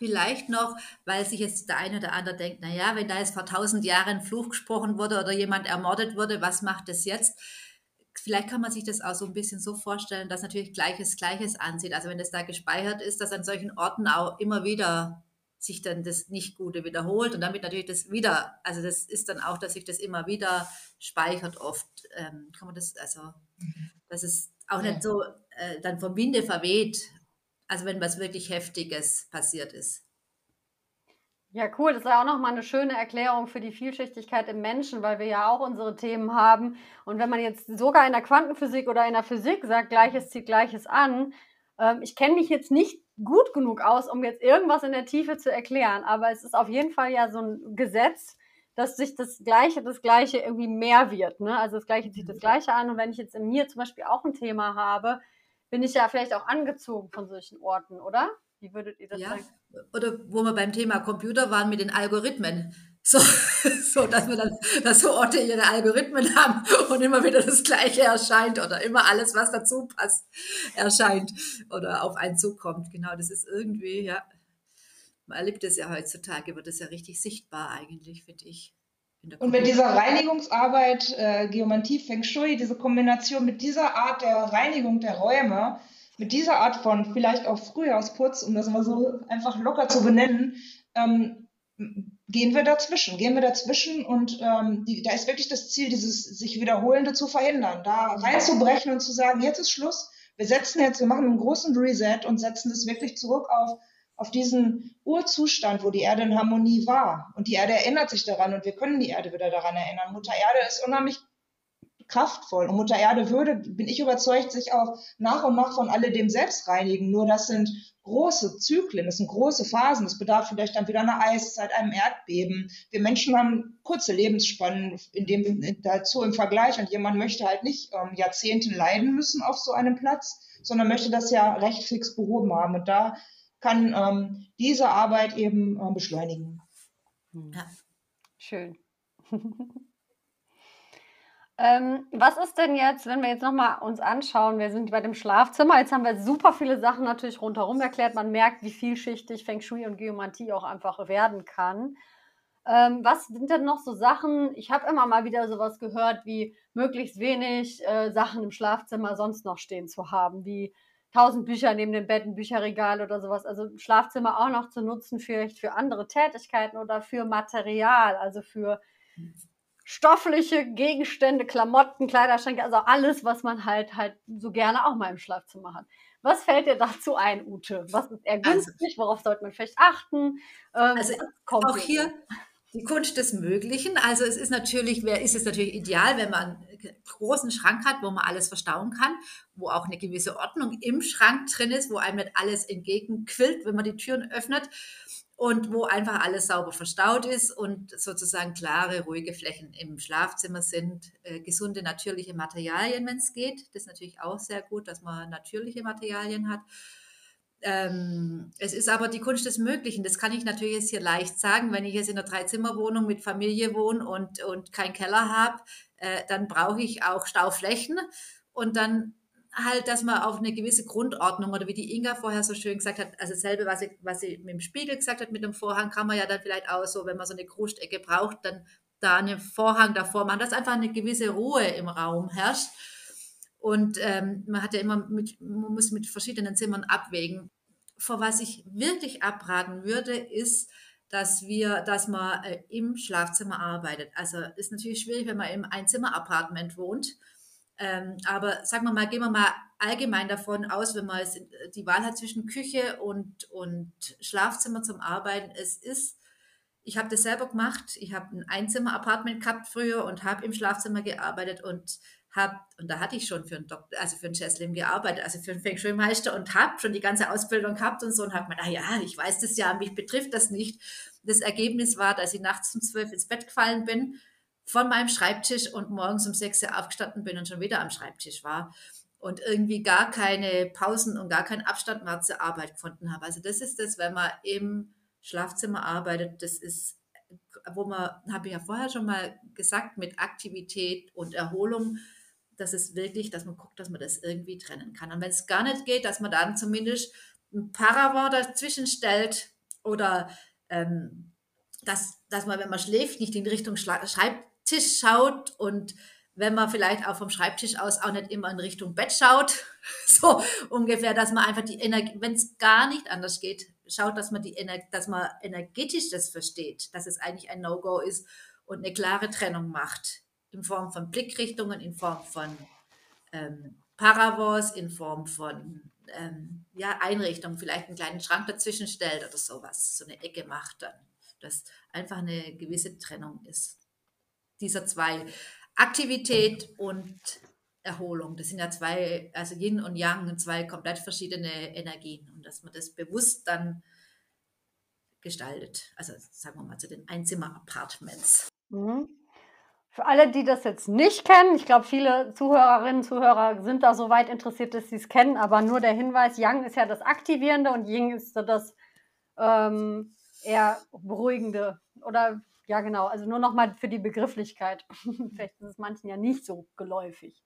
Vielleicht noch, weil sich jetzt der eine oder andere denkt, naja, wenn da jetzt vor tausend Jahren Fluch gesprochen wurde oder jemand ermordet wurde, was macht das jetzt? Vielleicht kann man sich das auch so ein bisschen so vorstellen, dass natürlich Gleiches Gleiches ansieht. Also wenn das da gespeichert ist, dass an solchen Orten auch immer wieder sich dann das Nicht-Gute wiederholt und damit natürlich das wieder, also das ist dann auch, dass sich das immer wieder speichert oft. Ähm, kann man das, also, mhm. dass es auch nicht so äh, dann vom Winde verweht also wenn was wirklich Heftiges passiert ist. Ja, cool. Das ist ja auch nochmal eine schöne Erklärung für die Vielschichtigkeit im Menschen, weil wir ja auch unsere Themen haben. Und wenn man jetzt sogar in der Quantenphysik oder in der Physik sagt, Gleiches zieht Gleiches an, ähm, ich kenne mich jetzt nicht gut genug aus, um jetzt irgendwas in der Tiefe zu erklären, aber es ist auf jeden Fall ja so ein Gesetz, dass sich das Gleiche, das Gleiche irgendwie mehr wird. Ne? Also das Gleiche zieht das mhm. Gleiche an. Und wenn ich jetzt in mir zum Beispiel auch ein Thema habe, bin ich ja vielleicht auch angezogen von solchen Orten, oder? Wie würdet ihr das ja. sagen? Oder wo wir beim Thema Computer waren mit den Algorithmen. So, so dass wir dann dass so Orte ihre Algorithmen haben und immer wieder das Gleiche erscheint oder immer alles, was dazu passt, erscheint oder auf einen zukommt. Genau, das ist irgendwie, ja, man erlebt es ja heutzutage, wird es ja richtig sichtbar eigentlich, finde ich. Und mit dieser Reinigungsarbeit, äh, Geomantie, Feng Shui, diese Kombination mit dieser Art der Reinigung der Räume, mit dieser Art von vielleicht auch Frühjahrsputz, um das mal so einfach locker zu benennen, ähm, gehen wir dazwischen, gehen wir dazwischen und ähm, die, da ist wirklich das Ziel, dieses sich Wiederholende zu verhindern, da reinzubrechen und zu sagen, jetzt ist Schluss, wir setzen jetzt, wir machen einen großen Reset und setzen das wirklich zurück auf auf diesen Urzustand, wo die Erde in Harmonie war. Und die Erde erinnert sich daran und wir können die Erde wieder daran erinnern. Mutter Erde ist unheimlich kraftvoll. Und Mutter Erde würde, bin ich überzeugt, sich auch nach und nach von alledem selbst reinigen. Nur das sind große Zyklen, das sind große Phasen. Das bedarf vielleicht dann wieder einer Eiszeit, einem Erdbeben. Wir Menschen haben kurze Lebensspannen in dem, dazu im Vergleich. Und jemand möchte halt nicht ähm, Jahrzehnte leiden müssen auf so einem Platz, sondern möchte das ja recht fix behoben haben. Und da kann ähm, diese Arbeit eben äh, beschleunigen. Hm. Ja. Schön. ähm, was ist denn jetzt, wenn wir jetzt nochmal uns anschauen, wir sind bei dem Schlafzimmer, jetzt haben wir super viele Sachen natürlich rundherum erklärt, man merkt, wie vielschichtig Feng Shui und Geomantie auch einfach werden kann. Ähm, was sind denn noch so Sachen? Ich habe immer mal wieder sowas gehört, wie möglichst wenig äh, Sachen im Schlafzimmer sonst noch stehen zu haben, wie tausend Bücher neben dem Bett, ein Bücherregal oder sowas. Also Schlafzimmer auch noch zu nutzen, vielleicht für andere Tätigkeiten oder für Material, also für stoffliche Gegenstände, Klamotten, Kleiderschränke, also alles, was man halt halt so gerne auch mal im Schlafzimmer hat. Was fällt dir dazu ein, Ute? Was ist eher also günstig? Worauf sollte man vielleicht achten? Ähm, also auch hier die Kunst des Möglichen. Also es ist natürlich, ist es natürlich ideal, wenn man einen großen Schrank hat, wo man alles verstauen kann, wo auch eine gewisse Ordnung im Schrank drin ist, wo einem nicht alles entgegenquillt, wenn man die Türen öffnet und wo einfach alles sauber verstaut ist und sozusagen klare, ruhige Flächen im Schlafzimmer sind, äh, gesunde, natürliche Materialien, wenn es geht. Das ist natürlich auch sehr gut, dass man natürliche Materialien hat. Ähm, es ist aber die Kunst des Möglichen. Das kann ich natürlich jetzt hier leicht sagen. Wenn ich jetzt in einer Dreizimmerwohnung mit Familie wohne und, und keinen Keller habe, äh, dann brauche ich auch Stauflächen und dann halt, dass man auf eine gewisse Grundordnung oder wie die Inga vorher so schön gesagt hat, also dasselbe, was sie, was sie mit dem Spiegel gesagt hat, mit dem Vorhang, kann man ja dann vielleicht auch so, wenn man so eine Krustecke braucht, dann da einen Vorhang davor machen, dass einfach eine gewisse Ruhe im Raum herrscht. Und ähm, man hat ja immer mit, man muss mit verschiedenen Zimmern abwägen. Vor was ich wirklich abraten würde, ist dass wir, dass man äh, im Schlafzimmer arbeitet. Also ist natürlich schwierig, wenn man im Einzimmer-Apartment wohnt. Ähm, aber sagen wir mal, gehen wir mal allgemein davon aus, wenn man die Wahl hat zwischen Küche und, und Schlafzimmer zum Arbeiten. Es ist, ich habe das selber gemacht. Ich habe ein Einzimmer-Apartment gehabt früher und habe im Schlafzimmer gearbeitet und habe, und da hatte ich schon für einen Doktor, also für einen Cheslin gearbeitet, also für einen Feng Shui-Meister und habe schon die ganze Ausbildung gehabt und so und habe mir, ah ja, ich weiß das ja, mich betrifft das nicht. Das Ergebnis war, dass ich nachts um zwölf ins Bett gefallen bin, von meinem Schreibtisch und morgens um sechs Uhr aufgestanden bin und schon wieder am Schreibtisch war und irgendwie gar keine Pausen und gar keinen Abstand mehr zur Arbeit gefunden habe. Also das ist das, wenn man im Schlafzimmer arbeitet, das ist, wo man, habe ich ja vorher schon mal gesagt, mit Aktivität und Erholung dass es wirklich, dass man guckt, dass man das irgendwie trennen kann. Und wenn es gar nicht geht, dass man dann zumindest ein Paravent dazwischen stellt oder ähm, dass, dass man, wenn man schläft, nicht in Richtung Schreibtisch schaut und wenn man vielleicht auch vom Schreibtisch aus auch nicht immer in Richtung Bett schaut, so ungefähr, dass man einfach die Energie, wenn es gar nicht anders geht, schaut, dass man die Ener dass man energetisch das versteht, dass es eigentlich ein No-Go ist und eine klare Trennung macht in Form von Blickrichtungen, in Form von ähm, Paravos, in Form von ähm, ja, Einrichtungen, vielleicht einen kleinen Schrank dazwischen stellt oder sowas, so eine Ecke macht dann, dass einfach eine gewisse Trennung ist. Dieser zwei, Aktivität und Erholung, das sind ja zwei, also Yin und Yang, zwei komplett verschiedene Energien und dass man das bewusst dann gestaltet, also sagen wir mal zu den Einzimmer-Apartments. Mhm. Für alle, die das jetzt nicht kennen, ich glaube, viele Zuhörerinnen und Zuhörer sind da so weit interessiert, dass sie es kennen, aber nur der Hinweis, Yang ist ja das Aktivierende und Ying ist so das ähm, eher Beruhigende. Oder ja, genau, also nur nochmal für die Begrifflichkeit. Vielleicht ist es manchen ja nicht so geläufig.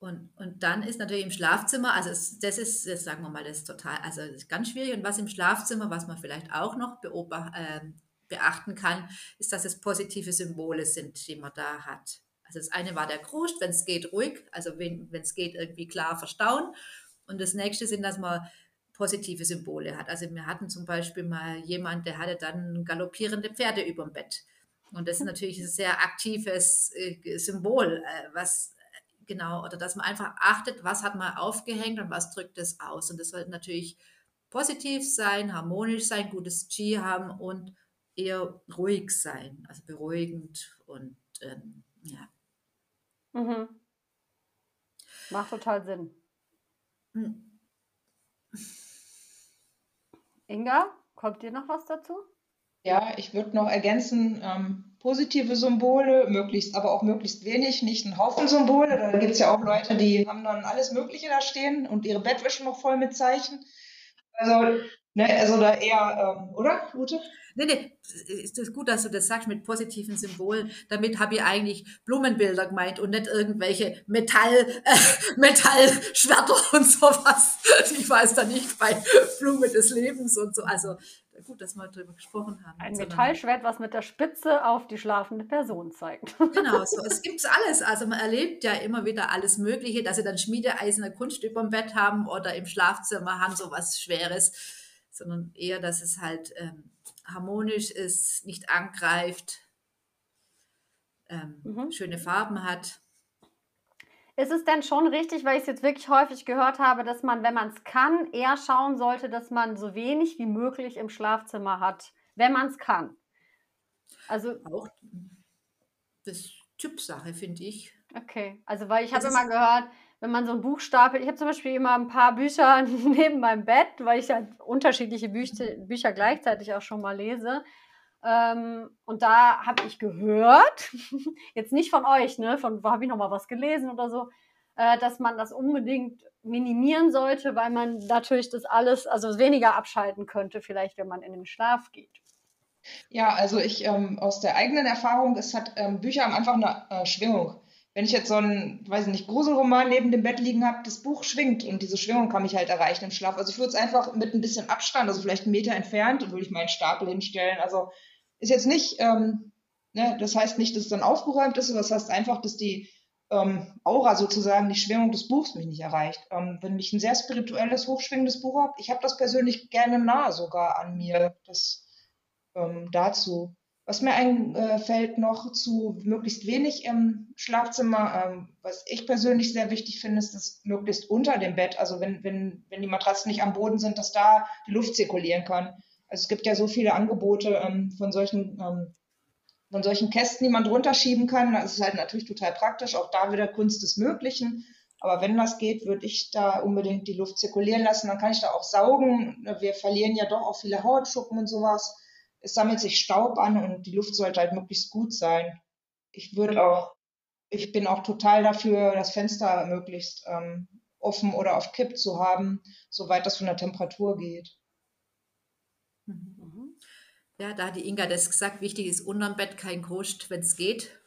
Und, und dann ist natürlich im Schlafzimmer, also es, das ist, das sagen wir mal, das ist total, also ist ganz schwierig. Und was im Schlafzimmer, was man vielleicht auch noch beobachten, äh, beachten kann, ist, dass es positive Symbole sind, die man da hat. Also das eine war der Kruscht, wenn es geht, ruhig, also wenn es geht, irgendwie klar verstauen. Und das nächste sind, dass man positive Symbole hat. Also wir hatten zum Beispiel mal jemand, der hatte dann galoppierende Pferde über dem Bett. Und das ist natürlich ein sehr aktives äh, Symbol, äh, was genau, oder dass man einfach achtet, was hat man aufgehängt und was drückt es aus. Und das sollte natürlich positiv sein, harmonisch sein, gutes Chi haben und eher ruhig sein, also beruhigend und ähm, ja. Mhm. Macht total Sinn. Mhm. Inga, kommt dir noch was dazu? Ja, ich würde noch ergänzen, ähm, positive Symbole, möglichst, aber auch möglichst wenig, nicht ein Haufen Symbole. Da gibt es ja auch Leute, die haben dann alles Mögliche da stehen und ihre Bettwäsche noch voll mit Zeichen. Also, ne, also da eher, ähm, oder, Ute? Nee, nee, ist das gut, dass du das sagst mit positiven Symbolen. Damit habe ich eigentlich Blumenbilder gemeint und nicht irgendwelche Metall, äh, Metallschwerter und sowas. Ich weiß da nicht bei Blume des Lebens und so. Also gut, dass wir darüber gesprochen haben. Ein Metallschwert, was mit der Spitze auf die schlafende Person zeigt. Genau, so. Es gibt alles. Also man erlebt ja immer wieder alles Mögliche, dass sie dann schmiedeeiserne Kunst über dem Bett haben oder im Schlafzimmer haben so was Schweres, sondern eher, dass es halt ähm, harmonisch ist, nicht angreift, ähm, mhm. schöne Farben hat. Ist es denn schon richtig, weil ich es jetzt wirklich häufig gehört habe, dass man, wenn man es kann, eher schauen sollte, dass man so wenig wie möglich im Schlafzimmer hat, wenn man es kann? Also auch das Typsache, finde ich. Okay, also weil ich habe immer gehört, wenn man so ein Buch stapelt, ich habe zum Beispiel immer ein paar Bücher neben meinem Bett, weil ich halt unterschiedliche Bücher, Bücher gleichzeitig auch schon mal lese. Ähm, und da habe ich gehört, jetzt nicht von euch, ne, von wo habe ich noch mal was gelesen oder so, äh, dass man das unbedingt minimieren sollte, weil man natürlich das alles, also weniger abschalten könnte, vielleicht, wenn man in den Schlaf geht. Ja, also ich ähm, aus der eigenen Erfahrung, es hat ähm, Bücher haben einfach eine äh, Schwingung wenn ich jetzt so einen, weiß ich nicht, Gruselroman neben dem Bett liegen habe, das Buch schwingt und diese Schwingung kann mich halt erreichen im Schlaf. Also ich würde es einfach mit ein bisschen Abstand, also vielleicht einen Meter entfernt, würde ich meinen Stapel hinstellen. Also ist jetzt nicht, ähm, ne, das heißt nicht, dass es dann aufgeräumt ist, aber das heißt einfach, dass die ähm, Aura sozusagen, die Schwingung des Buchs mich nicht erreicht. Ähm, wenn ich ein sehr spirituelles, hochschwingendes Buch habe, ich habe das persönlich gerne nah sogar an mir. Das ähm, dazu. Was mir einfällt noch zu möglichst wenig im Schlafzimmer, ähm, was ich persönlich sehr wichtig finde, ist, dass möglichst unter dem Bett, also wenn, wenn, wenn die Matratzen nicht am Boden sind, dass da die Luft zirkulieren kann. Also es gibt ja so viele Angebote ähm, von solchen ähm, von solchen Kästen, die man drunter schieben kann. Das ist halt natürlich total praktisch. Auch da wieder Kunst des Möglichen. Aber wenn das geht, würde ich da unbedingt die Luft zirkulieren lassen. Dann kann ich da auch saugen. Wir verlieren ja doch auch viele Hautschuppen und sowas es sammelt sich Staub an und die Luft sollte halt möglichst gut sein. Ich würde auch, ich bin auch total dafür, das Fenster möglichst ähm, offen oder auf Kipp zu haben, soweit das von der Temperatur geht. Mhm. Ja, da hat die Inga das gesagt, wichtig ist unterm Bett kein Kruscht, wenn es geht.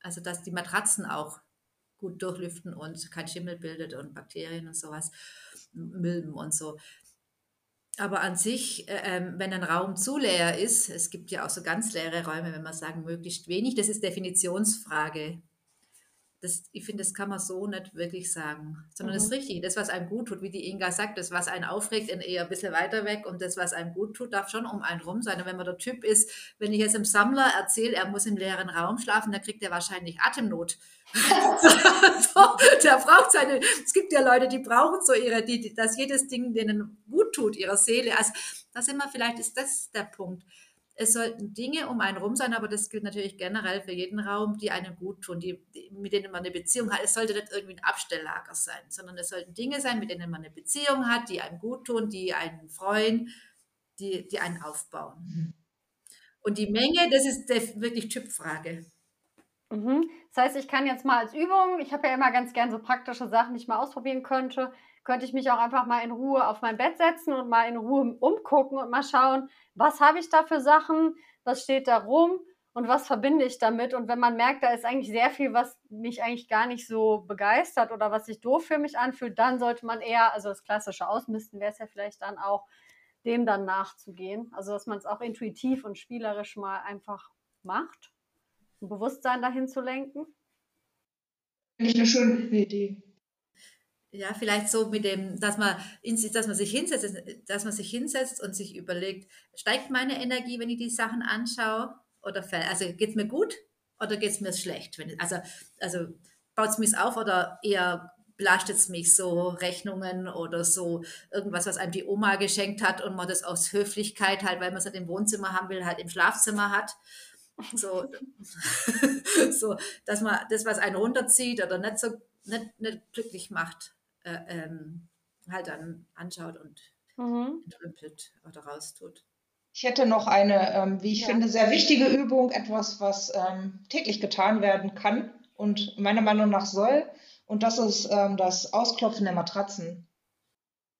Also dass die Matratzen auch gut durchlüften und kein Schimmel bildet und Bakterien und sowas, Milben und so. Aber an sich, äh, ähm, wenn ein Raum zu leer ist, es gibt ja auch so ganz leere Räume, wenn man sagen, möglichst wenig, das ist Definitionsfrage das, ich finde, das kann man so nicht wirklich sagen, sondern mhm. das Richtige, das, was einem gut tut, wie die Inga sagt, das, was einen aufregt, eher ein bisschen weiter weg und das, was einem gut tut, darf schon um einen rum sein. Und wenn man der Typ ist, wenn ich jetzt einem Sammler erzähle, er muss im leeren Raum schlafen, dann kriegt er wahrscheinlich Atemnot. so, der braucht seine, es gibt ja Leute, die brauchen so ihre, die, dass jedes Ding denen gut tut, ihrer Seele. Also, da sind wir, vielleicht ist das der Punkt es sollten Dinge um einen rum sein, aber das gilt natürlich generell für jeden Raum, die einem gut tun, die, die, mit denen man eine Beziehung hat. Es sollte nicht irgendwie ein Abstelllager sein, sondern es sollten Dinge sein, mit denen man eine Beziehung hat, die einem gut tun, die einen freuen, die, die einen aufbauen. Und die Menge, das ist wirklich Typfrage. Mhm. Das heißt, ich kann jetzt mal als Übung, ich habe ja immer ganz gern so praktische Sachen, die ich mal ausprobieren könnte, könnte ich mich auch einfach mal in Ruhe auf mein Bett setzen und mal in Ruhe umgucken und mal schauen, was habe ich da für Sachen, was steht da rum und was verbinde ich damit. Und wenn man merkt, da ist eigentlich sehr viel, was mich eigentlich gar nicht so begeistert oder was sich doof für mich anfühlt, dann sollte man eher, also das klassische Ausmisten wäre es ja vielleicht dann auch, dem dann nachzugehen. Also dass man es auch intuitiv und spielerisch mal einfach macht, ein Bewusstsein dahin zu lenken. Finde ich eine schöne Idee. Ja, vielleicht so mit dem, dass man, dass man sich hinsetzt, dass man sich hinsetzt und sich überlegt, steigt meine Energie, wenn ich die Sachen anschaue? Oder also geht es mir gut oder geht es mir schlecht? Wenn, also, also baut es mich auf oder eher belastet es mich so Rechnungen oder so irgendwas, was einem die Oma geschenkt hat und man das aus Höflichkeit halt, weil man es halt im Wohnzimmer haben will, halt im Schlafzimmer hat. So, so dass man das, was einen runterzieht oder nicht so nicht, nicht glücklich macht, äh, ähm, halt dann anschaut und mhm. entrümpelt oder raustut. Ich hätte noch eine, ähm, wie ich ja. finde, sehr wichtige Übung, etwas, was ähm, täglich getan werden kann und meiner Meinung nach soll. Und das ist ähm, das Ausklopfen der Matratzen.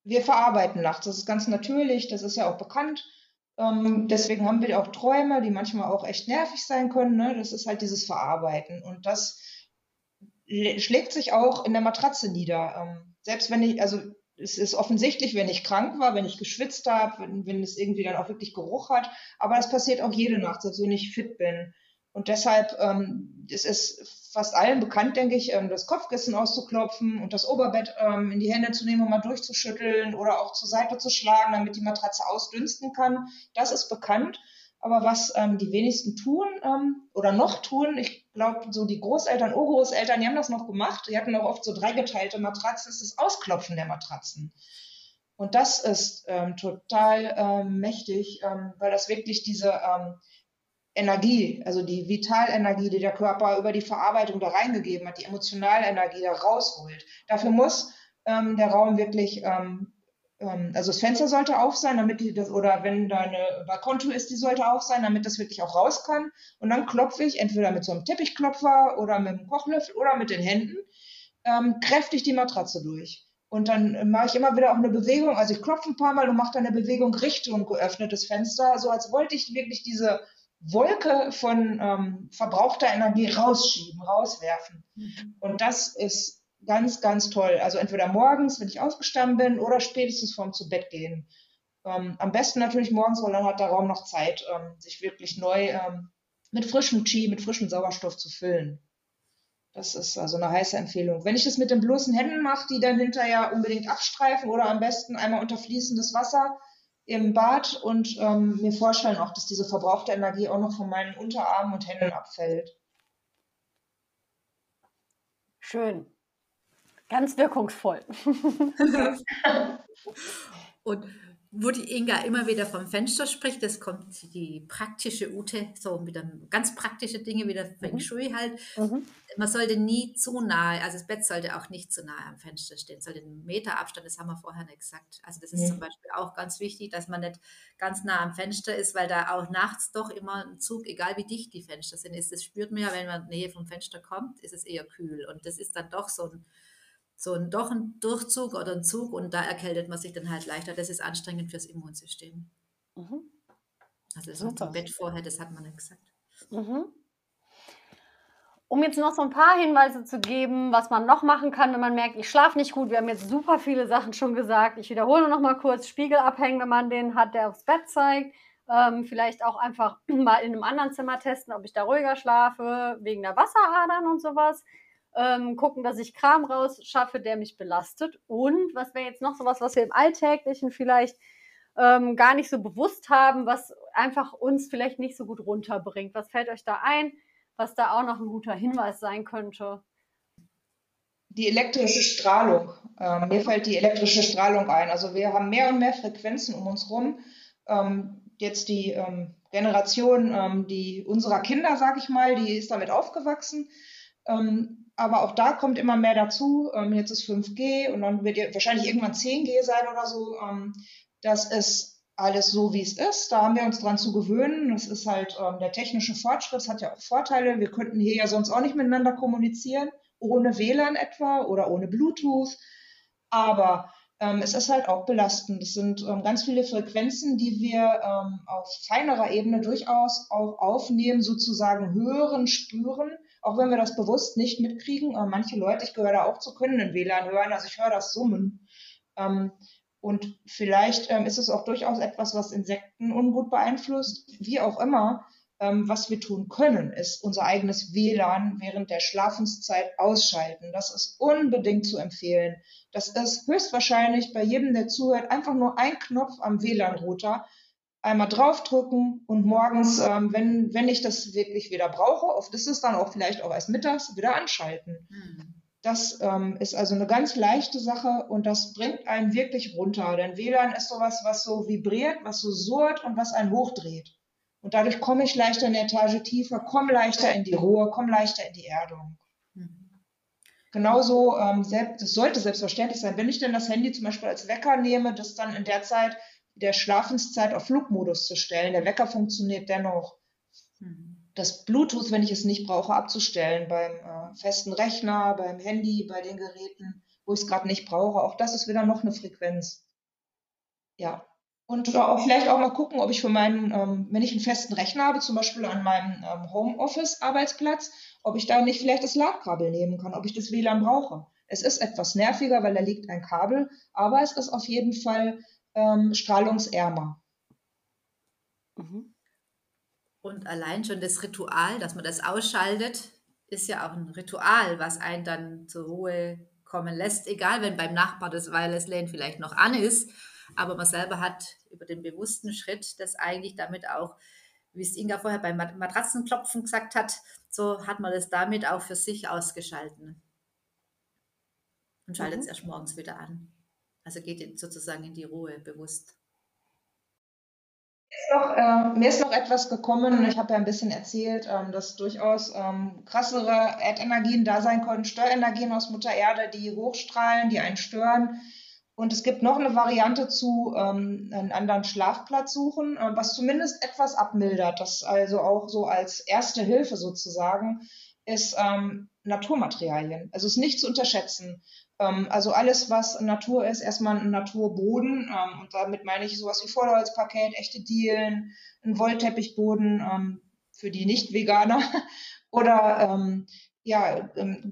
Wir verarbeiten nachts, das ist ganz natürlich, das ist ja auch bekannt. Ähm, deswegen haben wir auch Träume, die manchmal auch echt nervig sein können. Ne? Das ist halt dieses Verarbeiten. Und das schlägt sich auch in der Matratze nieder. Ähm, selbst wenn ich, also es ist offensichtlich, wenn ich krank war, wenn ich geschwitzt habe, wenn, wenn es irgendwie dann auch wirklich Geruch hat. Aber das passiert auch jede Nacht, selbst wenn ich fit bin. Und deshalb ähm, es ist fast allen bekannt, denke ich, ähm, das Kopfkissen auszuklopfen und das Oberbett ähm, in die Hände zu nehmen und mal durchzuschütteln oder auch zur Seite zu schlagen, damit die Matratze ausdünsten kann. Das ist bekannt. Aber was ähm, die wenigsten tun ähm, oder noch tun, ich glaube, so die Großeltern, Urgroßeltern, die haben das noch gemacht. Die hatten auch oft so dreigeteilte Matratzen. Das ist das Ausklopfen der Matratzen. Und das ist ähm, total ähm, mächtig, ähm, weil das wirklich diese ähm, Energie, also die Vitalenergie, die der Körper über die Verarbeitung da reingegeben hat, die emotionale Energie da rausholt. Dafür muss ähm, der Raum wirklich ähm, also das Fenster sollte auf sein, damit die das, oder wenn da eine Balkontür ist, die sollte auf sein, damit das wirklich auch raus kann. Und dann klopfe ich entweder mit so einem Teppichklopfer oder mit einem Kochlöffel oder mit den Händen ähm, kräftig die Matratze durch. Und dann mache ich immer wieder auch eine Bewegung, also ich klopfe ein paar Mal und mache dann eine Bewegung Richtung geöffnetes Fenster, so als wollte ich wirklich diese Wolke von ähm, verbrauchter Energie rausschieben, rauswerfen. Mhm. Und das ist ganz, ganz toll. Also entweder morgens, wenn ich ausgestanden bin, oder spätestens vorm zu Bett gehen. Ähm, am besten natürlich morgens, weil dann hat der Raum noch Zeit, ähm, sich wirklich neu ähm, mit frischem Qi, mit frischem Sauerstoff zu füllen. Das ist also eine heiße Empfehlung. Wenn ich das mit den bloßen Händen mache, die dann hinterher unbedingt abstreifen oder am besten einmal unter fließendes Wasser, im Bad und ähm, mir vorstellen auch, dass diese verbrauchte Energie auch noch von meinen Unterarmen und Händen abfällt. Schön. Ganz wirkungsvoll. und wo die Inga immer wieder vom Fenster spricht, das kommt die praktische Ute, so mit einem ganz praktischen Dinge wie der Feng mhm. Shui halt. Mhm. Man sollte nie zu nahe, also das Bett sollte auch nicht zu nahe am Fenster stehen, sollte einen Meter Abstand, das haben wir vorher nicht gesagt. Also das ist mhm. zum Beispiel auch ganz wichtig, dass man nicht ganz nah am Fenster ist, weil da auch nachts doch immer ein Zug, egal wie dicht die Fenster sind, ist, das spürt man ja, wenn man in Nähe vom Fenster kommt, ist es eher kühl und das ist dann doch so ein so ein, doch ein Durchzug oder ein Zug und da erkältet man sich dann halt leichter. Das ist anstrengend fürs Immunsystem. Mhm. Also das Super. Bett vorher, das hat man nicht gesagt. Mhm. Um jetzt noch so ein paar Hinweise zu geben, was man noch machen kann, wenn man merkt, ich schlafe nicht gut. Wir haben jetzt super viele Sachen schon gesagt. Ich wiederhole noch mal kurz: Spiegel abhängen, wenn man den hat, der aufs Bett zeigt. Ähm, vielleicht auch einfach mal in einem anderen Zimmer testen, ob ich da ruhiger schlafe, wegen der Wasseradern und sowas ähm, gucken, dass ich Kram rausschaffe, der mich belastet. Und was wäre jetzt noch sowas, was wir im Alltäglichen vielleicht ähm, gar nicht so bewusst haben, was einfach uns vielleicht nicht so gut runterbringt? Was fällt euch da ein, was da auch noch ein guter Hinweis sein könnte? Die elektrische Strahlung. Ähm, mir fällt die elektrische Strahlung ein. Also wir haben mehr und mehr Frequenzen um uns rum. Ähm, jetzt die ähm, Generation ähm, die unserer Kinder, sag ich mal, die ist damit aufgewachsen. Ähm, aber auch da kommt immer mehr dazu. Ähm, jetzt ist 5G und dann wird wahrscheinlich irgendwann 10G sein oder so. Ähm, das ist alles so, wie es ist. Da haben wir uns dran zu gewöhnen. Das ist halt ähm, der technische Fortschritt, das hat ja auch Vorteile. Wir könnten hier ja sonst auch nicht miteinander kommunizieren, ohne WLAN etwa oder ohne Bluetooth. Aber ähm, es ist halt auch belastend. Es sind ähm, ganz viele Frequenzen, die wir ähm, auf feinerer Ebene durchaus auch aufnehmen, sozusagen hören, spüren auch wenn wir das bewusst nicht mitkriegen, aber manche Leute, ich gehöre da auch zu, können in WLAN hören, also ich höre das Summen. Ähm, und vielleicht ähm, ist es auch durchaus etwas, was Insekten ungut beeinflusst. Wie auch immer, ähm, was wir tun können, ist unser eigenes WLAN während der Schlafenszeit ausschalten. Das ist unbedingt zu empfehlen. Das ist höchstwahrscheinlich bei jedem, der zuhört, einfach nur ein Knopf am WLAN-Router einmal draufdrücken und morgens, ähm, wenn, wenn ich das wirklich wieder brauche, oft ist es dann auch vielleicht auch erst mittags, wieder anschalten. Hm. Das ähm, ist also eine ganz leichte Sache und das bringt einen wirklich runter. Denn WLAN ist sowas, was so vibriert, was so surrt und was einen hochdreht. Und dadurch komme ich leichter eine Etage tiefer, komme leichter in die Ruhe, komme leichter in die Erdung. Mhm. Genauso, ähm, das sollte selbstverständlich sein. Wenn ich denn das Handy zum Beispiel als Wecker nehme, das dann in der Zeit der Schlafenszeit auf Flugmodus zu stellen. Der Wecker funktioniert dennoch. Mhm. Das Bluetooth, wenn ich es nicht brauche, abzustellen beim äh, festen Rechner, beim Handy, bei den Geräten, wo ich es gerade nicht brauche. Auch das ist wieder noch eine Frequenz. Ja. Und auch vielleicht auch mal gucken, ob ich für meinen, ähm, wenn ich einen festen Rechner habe, zum Beispiel an meinem ähm, Homeoffice-Arbeitsplatz, ob ich da nicht vielleicht das Ladkabel nehmen kann, ob ich das WLAN brauche. Es ist etwas nerviger, weil da liegt ein Kabel, aber es ist auf jeden Fall ähm, strahlungsärmer. Mhm. Und allein schon das Ritual, dass man das ausschaltet, ist ja auch ein Ritual, was einen dann zur Ruhe kommen lässt, egal wenn beim Nachbar das Wireless Lane vielleicht noch an ist, aber man selber hat über den bewussten Schritt das eigentlich damit auch, wie es Inga vorher beim Matratzenklopfen gesagt hat, so hat man das damit auch für sich ausgeschalten und schaltet es mhm. erst morgens wieder an. Also geht sozusagen in die Ruhe bewusst. Noch, äh, mir ist noch etwas gekommen, ich habe ja ein bisschen erzählt, ähm, dass durchaus ähm, krassere Erdenergien da sein können, Störenergien aus Mutter Erde, die hochstrahlen, die einen stören. Und es gibt noch eine Variante zu ähm, einen anderen Schlafplatz suchen, äh, was zumindest etwas abmildert. Das also auch so als erste Hilfe sozusagen ist ähm, Naturmaterialien. Also ist nicht zu unterschätzen. Ähm, also alles, was Natur ist, erstmal ein Naturboden. Ähm, und damit meine ich sowas wie Vorderholzparkett, echte Dielen, ein Wollteppichboden ähm, für die Nicht-Veganer oder ja,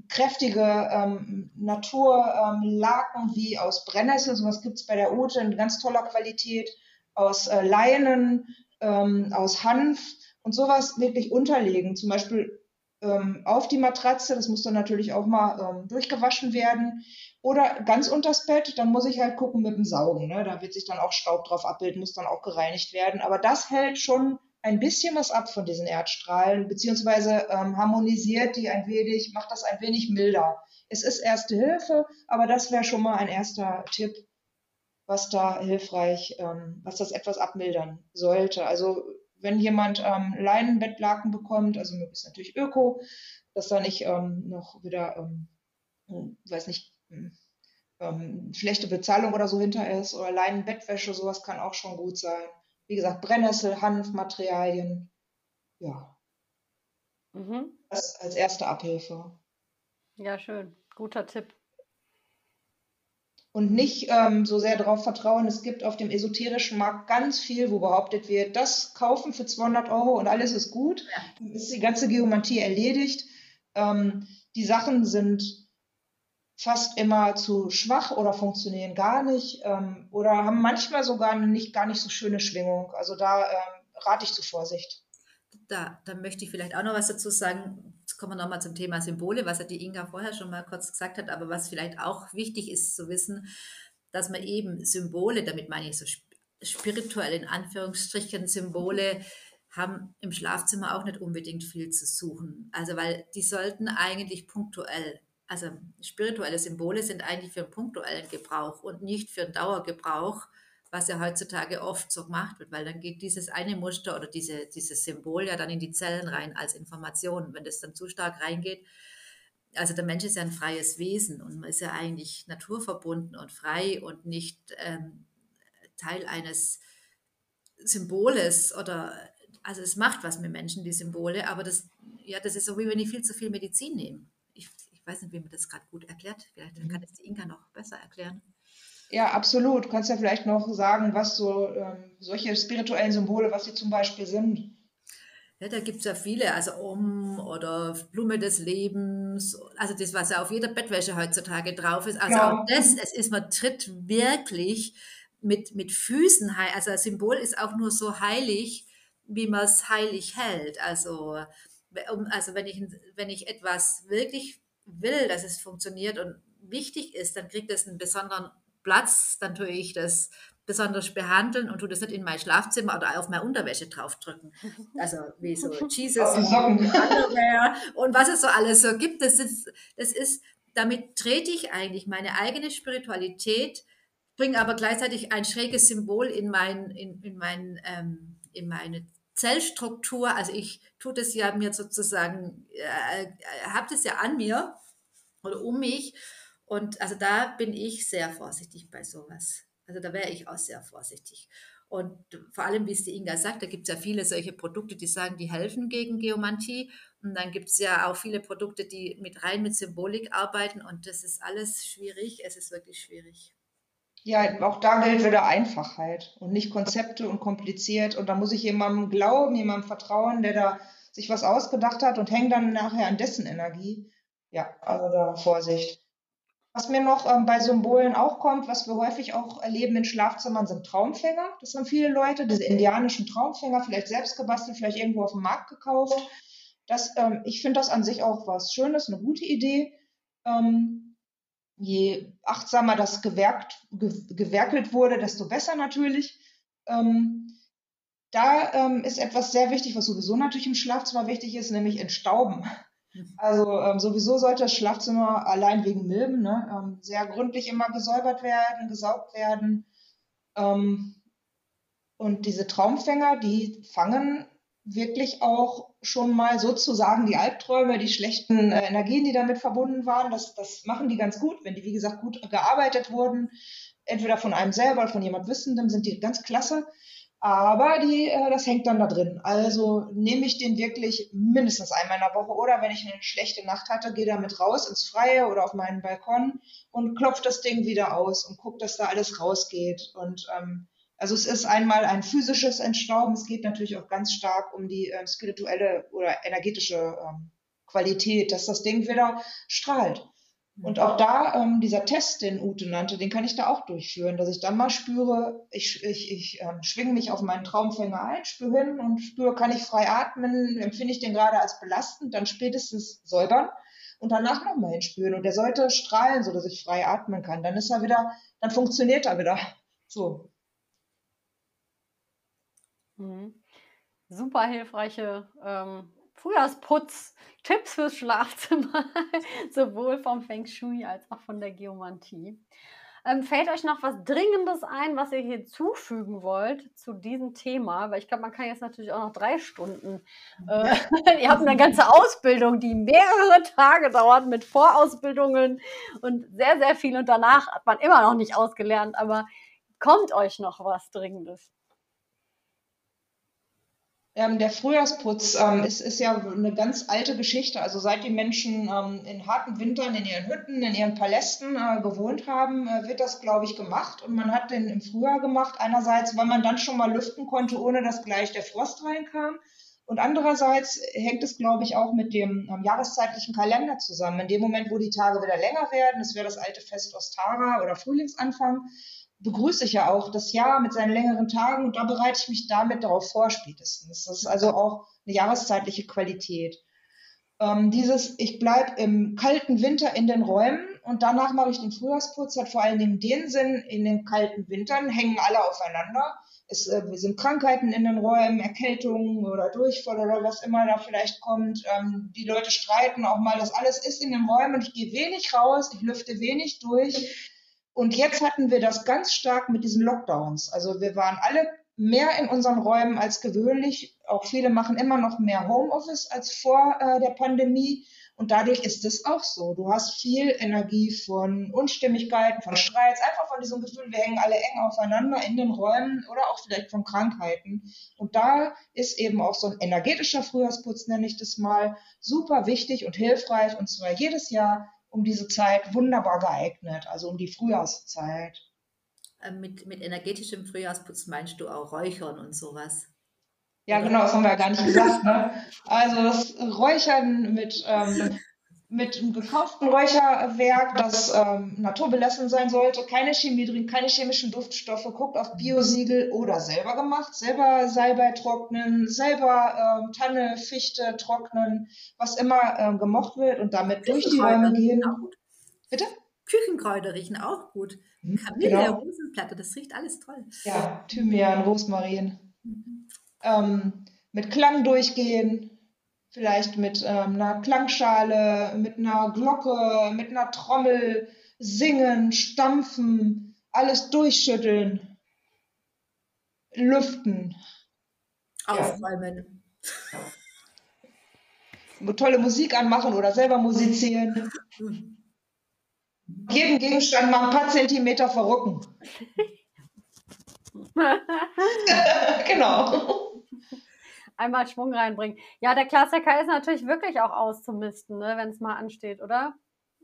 kräftige ähm, Naturlaken ähm, wie aus Brennnessel, sowas gibt es bei der Ute in ganz toller Qualität, aus äh, Leinen, ähm, aus Hanf und sowas wirklich unterlegen. Zum Beispiel ähm, auf die Matratze. Das muss dann natürlich auch mal ähm, durchgewaschen werden. Oder ganz unters Bett, dann muss ich halt gucken mit dem Saugen. Ne? Da wird sich dann auch Staub drauf abbilden, muss dann auch gereinigt werden. Aber das hält schon ein bisschen was ab von diesen Erdstrahlen, beziehungsweise ähm, harmonisiert die ein wenig, macht das ein wenig milder. Es ist erste Hilfe, aber das wäre schon mal ein erster Tipp, was da hilfreich, ähm, was das etwas abmildern sollte. Also wenn jemand ähm, Leinenbettlaken bekommt, also möglichst natürlich Öko, dass da nicht ähm, noch wieder, ähm, hm, weiß nicht, hm, ähm, schlechte Bezahlung oder so hinter ist oder Leinenbettwäsche, sowas kann auch schon gut sein. Wie gesagt, Brennnessel, Hanfmaterialien, ja. Mhm. Das als erste Abhilfe. Ja, schön. Guter Tipp und nicht ähm, so sehr darauf vertrauen. Es gibt auf dem esoterischen Markt ganz viel, wo behauptet wird, das kaufen für 200 Euro und alles ist gut. Dann ist die ganze Geomantie erledigt. Ähm, die Sachen sind fast immer zu schwach oder funktionieren gar nicht ähm, oder haben manchmal sogar nicht gar nicht so schöne Schwingung. Also da ähm, rate ich zu Vorsicht da, da möchte ich vielleicht auch noch was dazu sagen. Jetzt kommen wir nochmal zum Thema Symbole, was ja die Inga vorher schon mal kurz gesagt hat, aber was vielleicht auch wichtig ist zu wissen, dass man eben Symbole, damit meine ich so spirituell in Anführungsstrichen Symbole, haben im Schlafzimmer auch nicht unbedingt viel zu suchen. Also weil die sollten eigentlich punktuell, also spirituelle Symbole sind eigentlich für einen punktuellen Gebrauch und nicht für einen Dauergebrauch was ja heutzutage oft so gemacht wird, weil dann geht dieses eine Muster oder diese, dieses Symbol ja dann in die Zellen rein als Information. Wenn das dann zu stark reingeht, also der Mensch ist ja ein freies Wesen und man ist ja eigentlich naturverbunden und frei und nicht ähm, Teil eines Symboles oder also es macht was mit Menschen, die Symbole, aber das, ja, das ist so wie wenn ich viel zu viel Medizin nehme. Ich, ich weiß nicht, wie man das gerade gut erklärt. Vielleicht kann es die Inka noch besser erklären. Ja, absolut. Du kannst ja vielleicht noch sagen, was so ähm, solche spirituellen Symbole, was sie zum Beispiel sind. Ja, da gibt es ja viele, also Om oder Blume des Lebens, also das, was ja auf jeder Bettwäsche heutzutage drauf ist. Also ja. auch das, es ist, man tritt wirklich mit, mit Füßen, also ein Symbol ist auch nur so heilig, wie man es heilig hält. Also, also wenn, ich, wenn ich etwas wirklich will, dass es funktioniert und wichtig ist, dann kriegt es einen besonderen Platz, dann tue ich das besonders behandeln und tue das nicht in mein Schlafzimmer oder auf meine Unterwäsche draufdrücken. Also wie so Jesus und was es so alles so gibt. Das ist, das ist, damit trete ich eigentlich meine eigene Spiritualität, bringe aber gleichzeitig ein schräges Symbol in, mein, in, in, mein, ähm, in meine Zellstruktur. Also ich tue das ja mir sozusagen, äh, äh habe das ja an mir oder um mich und also da bin ich sehr vorsichtig bei sowas. Also da wäre ich auch sehr vorsichtig. Und vor allem, wie es die Inga sagt, da gibt es ja viele solche Produkte, die sagen, die helfen gegen Geomantie. Und dann gibt es ja auch viele Produkte, die mit rein mit Symbolik arbeiten. Und das ist alles schwierig. Es ist wirklich schwierig. Ja, auch da gilt wieder Einfachheit und nicht Konzepte und kompliziert. Und da muss ich jemandem glauben, jemandem vertrauen, der da sich was ausgedacht hat und hängt dann nachher an dessen Energie. Ja, also da Vorsicht. Was mir noch ähm, bei Symbolen auch kommt, was wir häufig auch erleben in Schlafzimmern, sind Traumfänger. Das haben viele Leute, diese indianischen Traumfänger, vielleicht selbst gebastelt, vielleicht irgendwo auf dem Markt gekauft. Das, ähm, ich finde das an sich auch was Schönes, eine gute Idee. Ähm, je achtsamer das gewerkt, ge gewerkelt wurde, desto besser natürlich. Ähm, da ähm, ist etwas sehr wichtig, was sowieso natürlich im Schlafzimmer wichtig ist, nämlich Entstauben. Also ähm, sowieso sollte das Schlafzimmer allein wegen Milben ne, ähm, sehr gründlich immer gesäubert werden, gesaugt werden. Ähm, und diese Traumfänger, die fangen wirklich auch schon mal sozusagen die Albträume, die schlechten äh, Energien, die damit verbunden waren. Das, das machen die ganz gut, wenn die, wie gesagt, gut gearbeitet wurden. Entweder von einem selber oder von jemand Wissendem sind die ganz klasse. Aber die, äh, das hängt dann da drin. Also nehme ich den wirklich mindestens einmal in der Woche oder wenn ich eine schlechte Nacht hatte, gehe damit raus ins Freie oder auf meinen Balkon und klopfe das Ding wieder aus und gucke, dass da alles rausgeht. Und ähm, also es ist einmal ein physisches Entstauben, es geht natürlich auch ganz stark um die äh, spirituelle oder energetische ähm, Qualität, dass das Ding wieder strahlt. Und auch da, ähm, dieser Test, den Ute nannte, den kann ich da auch durchführen, dass ich dann mal spüre, ich, ich, ich ähm, schwinge mich auf meinen Traumfänger ein, spüre hin und spüre, kann ich frei atmen, empfinde ich den gerade als belastend, dann spätestens säubern und danach nochmal hinspüren. Und der sollte strahlen, so dass ich frei atmen kann. Dann ist er wieder, dann funktioniert er wieder. So. Mhm. Super hilfreiche ähm, Frühjahrsputz-Tipps fürs Schlafzimmer, sowohl vom Feng Shui als auch von der Geomantie. Ähm, fällt euch noch was Dringendes ein, was ihr hier zufügen wollt zu diesem Thema? Weil ich glaube, man kann jetzt natürlich auch noch drei Stunden. Äh, ihr habt eine ganze Ausbildung, die mehrere Tage dauert mit Vorausbildungen und sehr, sehr viel. Und danach hat man immer noch nicht ausgelernt. Aber kommt euch noch was Dringendes? Ähm, der Frühjahrsputz ähm, ist, ist ja eine ganz alte Geschichte. Also seit die Menschen ähm, in harten Wintern in ihren Hütten, in ihren Palästen äh, gewohnt haben, äh, wird das, glaube ich, gemacht. Und man hat den im Frühjahr gemacht. Einerseits, weil man dann schon mal lüften konnte, ohne dass gleich der Frost reinkam. Und andererseits hängt es, glaube ich, auch mit dem ähm, jahreszeitlichen Kalender zusammen. In dem Moment, wo die Tage wieder länger werden, es wäre das alte Fest Ostara oder Frühlingsanfang, begrüße ich ja auch das Jahr mit seinen längeren Tagen und da bereite ich mich damit darauf vor spätestens. Das ist also auch eine jahreszeitliche Qualität. Ähm, dieses, ich bleibe im kalten Winter in den Räumen und danach mache ich den Frühjahrsputz, hat vor allen Dingen den Sinn, in den kalten Wintern hängen alle aufeinander. Es äh, sind Krankheiten in den Räumen, Erkältungen oder Durchfall oder was immer da vielleicht kommt. Ähm, die Leute streiten auch mal, das alles ist in den Räumen und ich gehe wenig raus, ich lüfte wenig durch und jetzt hatten wir das ganz stark mit diesen Lockdowns. Also wir waren alle mehr in unseren Räumen als gewöhnlich. Auch viele machen immer noch mehr Homeoffice als vor äh, der Pandemie. Und dadurch ist es auch so. Du hast viel Energie von Unstimmigkeiten, von Streits, einfach von diesem Gefühl, wir hängen alle eng aufeinander in den Räumen oder auch vielleicht von Krankheiten. Und da ist eben auch so ein energetischer Frühjahrsputz, nenne ich das mal, super wichtig und hilfreich. Und zwar jedes Jahr um diese Zeit wunderbar geeignet, also um die Frühjahrszeit. Ähm, mit, mit energetischem Frühjahrsputz meinst du auch Räuchern und sowas? Ja, genau, das haben wir ja gar nicht gesagt. Ne? Also das Räuchern mit ähm, mit einem gekauften Räucherwerk, das ähm, naturbelassen sein sollte, keine Chemie drin, keine chemischen Duftstoffe, guckt auf Biosiegel oder selber gemacht, selber Salbei trocknen, selber ähm, Tanne, Fichte trocknen, was immer ähm, gemocht wird und damit durch die Räume gehen. Bitte? Küchenkräuter riechen auch gut. Mhm, Kamille, genau. Rosenplatte, das riecht alles toll. Ja, Thymian, Rosmarin. Mhm. Ähm, mit Klang durchgehen, vielleicht mit ähm, einer Klangschale, mit einer Glocke, mit einer Trommel singen, stampfen, alles durchschütteln, lüften. Aufräumen. Ja. Tolle Musik anmachen oder selber musizieren. Jeden Gegenstand mal ein paar Zentimeter verrücken. genau einmal Schwung reinbringen. Ja, der Klassiker ist natürlich wirklich auch auszumisten, ne, wenn es mal ansteht, oder?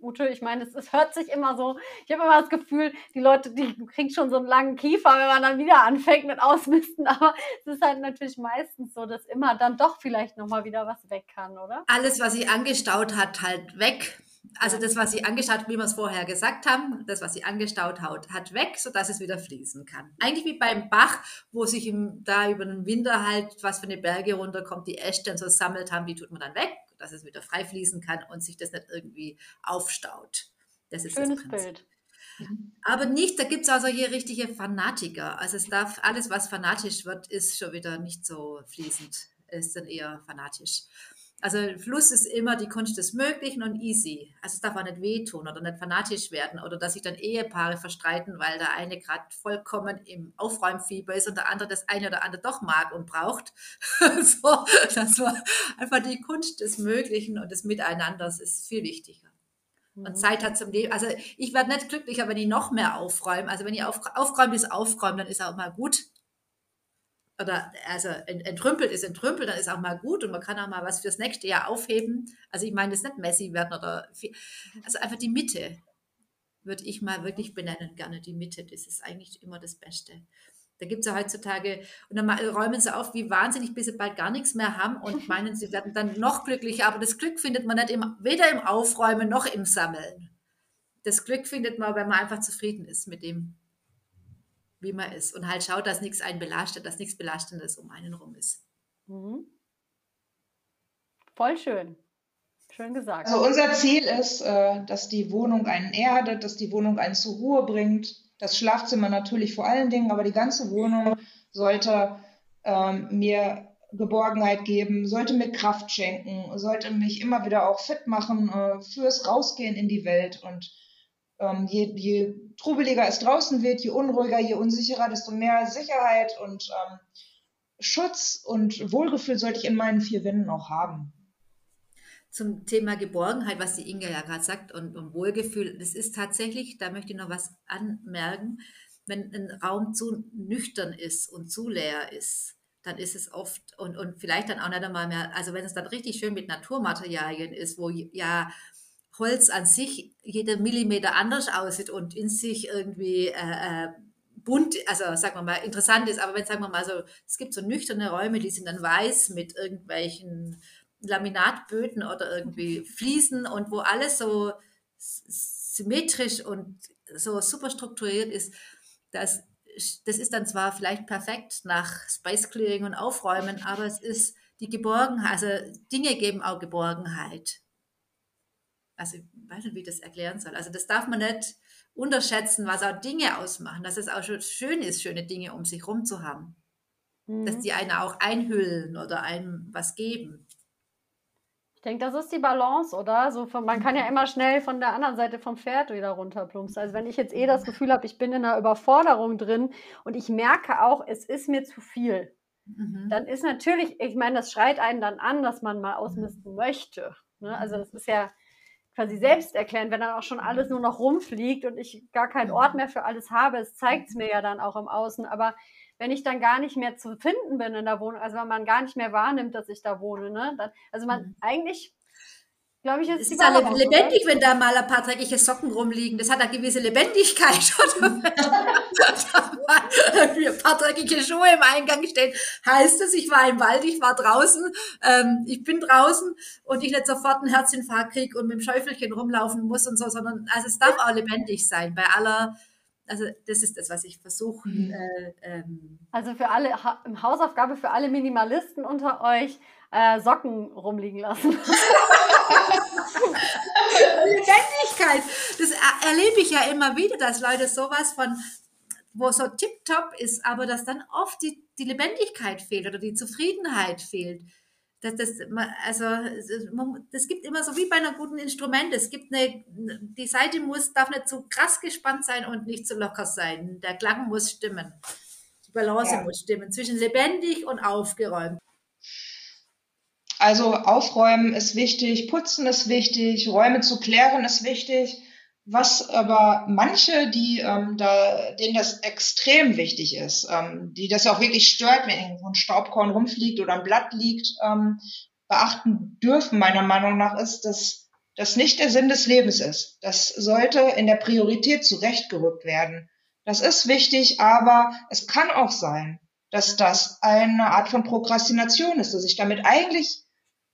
Ute, ich meine, es, hört sich immer so, ich habe immer das Gefühl, die Leute, die kriegen schon so einen langen Kiefer, wenn man dann wieder anfängt mit Ausmisten, aber es ist halt natürlich meistens so, dass immer dann doch vielleicht nochmal wieder was weg kann, oder? Alles, was sich angestaut hat, halt weg. Also das, was sie angestaut, wie wir es vorher gesagt haben, das, was sie angestaut hat, hat weg, sodass es wieder fließen kann. Eigentlich wie beim Bach, wo sich im, da über den Winter halt was von den Berge runterkommt, die Äste so sammelt haben, die tut man dann weg, dass es wieder frei fließen kann und sich das nicht irgendwie aufstaut. Das ist Schönes das Bild. Aber nicht, da gibt es also hier richtige Fanatiker. Also es darf, alles, was fanatisch wird, ist schon wieder nicht so fließend, ist dann eher fanatisch. Also Fluss ist immer die Kunst des Möglichen und easy. Also es darf auch nicht wehtun oder nicht fanatisch werden oder dass sich dann Ehepaare verstreiten, weil der eine gerade vollkommen im Aufräumfieber ist und der andere das eine oder andere doch mag und braucht. so, das war einfach die Kunst des Möglichen und des Miteinanders ist viel wichtiger. Und mhm. Zeit hat zum Leben. Also ich werde nicht glücklicher, wenn ich noch mehr aufräume. Also wenn ich auf, aufräume ist aufräumen, dann ist auch mal gut oder also entrümpelt ist entrümpelt, dann ist auch mal gut und man kann auch mal was fürs nächste Jahr aufheben. Also ich meine, das nicht messy werden oder viel, also einfach die Mitte würde ich mal wirklich benennen, gerne die Mitte. Das ist eigentlich immer das Beste. Da gibt es ja heutzutage, und dann räumen sie auf wie wahnsinnig, bis sie bald gar nichts mehr haben und meinen, sie werden dann noch glücklicher. Aber das Glück findet man nicht im, weder im Aufräumen noch im Sammeln. das Glück findet man, wenn man einfach zufrieden ist mit dem, wie man ist und halt schaut, dass nichts einen belastet, dass nichts Belastendes um einen rum ist. Mhm. Voll schön. Schön gesagt. Also unser Ziel ist, äh, dass die Wohnung einen erdet, dass die Wohnung einen zur Ruhe bringt. Das Schlafzimmer natürlich vor allen Dingen, aber die ganze Wohnung sollte ähm, mir Geborgenheit geben, sollte mir Kraft schenken, sollte mich immer wieder auch fit machen äh, fürs Rausgehen in die Welt. Und ähm, je, je trubeliger es draußen wird, je unruhiger, je unsicherer, desto mehr Sicherheit und ähm, Schutz und Wohlgefühl sollte ich in meinen vier Wänden auch haben. Zum Thema Geborgenheit, was die Inga ja gerade sagt, und, und Wohlgefühl, das ist tatsächlich, da möchte ich noch was anmerken, wenn ein Raum zu nüchtern ist und zu leer ist, dann ist es oft und, und vielleicht dann auch nicht einmal mehr, also wenn es dann richtig schön mit Naturmaterialien ist, wo ja Holz an sich jeder Millimeter anders aussieht und in sich irgendwie äh, äh, bunt, also sagen wir mal, interessant ist, aber wenn sagen wir mal so, es gibt so nüchterne Räume, die sind dann weiß mit irgendwelchen Laminatböden oder irgendwie Fliesen und wo alles so symmetrisch und so super strukturiert ist, das, das ist dann zwar vielleicht perfekt nach Space Clearing und Aufräumen, aber es ist die Geborgenheit, also Dinge geben auch Geborgenheit. Also ich weiß nicht, wie ich das erklären soll. Also das darf man nicht unterschätzen, was auch Dinge ausmachen, dass es auch schon schön ist, schöne Dinge um sich herum zu haben. Mhm. Dass die einen auch einhüllen oder einem was geben. Ich denke, das ist die Balance, oder? So von, man kann ja immer schnell von der anderen Seite vom Pferd wieder runterplumpsen. Also wenn ich jetzt eh das Gefühl habe, ich bin in einer Überforderung drin und ich merke auch, es ist mir zu viel, mhm. dann ist natürlich, ich meine, das schreit einen dann an, dass man mal ausmisten möchte. Ne? Also das ist ja quasi selbst erklären, wenn dann auch schon alles nur noch rumfliegt und ich gar keinen Ort mehr für alles habe. Es zeigt es mir ja dann auch im Außen. Aber wenn ich dann gar nicht mehr zu finden bin in der Wohnung, also wenn man gar nicht mehr wahrnimmt, dass ich da wohne, ne? Dann, also man mhm. eigentlich glaube ich, ist es ist ja lebendig, oder? wenn da mal ein paar dreckige Socken rumliegen. Das hat eine gewisse Lebendigkeit. Oder ein paar dreckige Schuhe im Eingang stehen. Heißt es, ich war im Wald, ich war draußen, ähm, ich bin draußen und ich nicht sofort einen Herzinfarkt kriege und mit dem Schäufelchen rumlaufen muss und so, sondern also es darf auch lebendig sein bei aller also das ist das, was ich versuche. Mhm. Äh, ähm. Also für alle ha Hausaufgabe für alle Minimalisten unter euch äh, Socken rumliegen lassen. Lebendigkeit. Das erlebe ich ja immer wieder, dass Leute sowas von wo so tiptop ist, aber dass dann oft die, die Lebendigkeit fehlt oder die Zufriedenheit fehlt. Das, das, also, das gibt immer so wie bei einer guten Instrument. Es gibt eine, die Seite muss, darf nicht zu krass gespannt sein und nicht zu locker sein. Der Klang muss stimmen. Die Balance ja. muss stimmen zwischen lebendig und aufgeräumt. Also aufräumen ist wichtig, putzen ist wichtig, Räume zu klären ist wichtig. Was aber manche, die ähm, da, denen das extrem wichtig ist, ähm, die das auch wirklich stört, wenn irgendwo ein Staubkorn rumfliegt oder ein Blatt liegt, ähm, beachten dürfen, meiner Meinung nach, ist, dass das nicht der Sinn des Lebens ist. Das sollte in der Priorität zurechtgerückt werden. Das ist wichtig, aber es kann auch sein, dass das eine Art von Prokrastination ist, dass ich damit eigentlich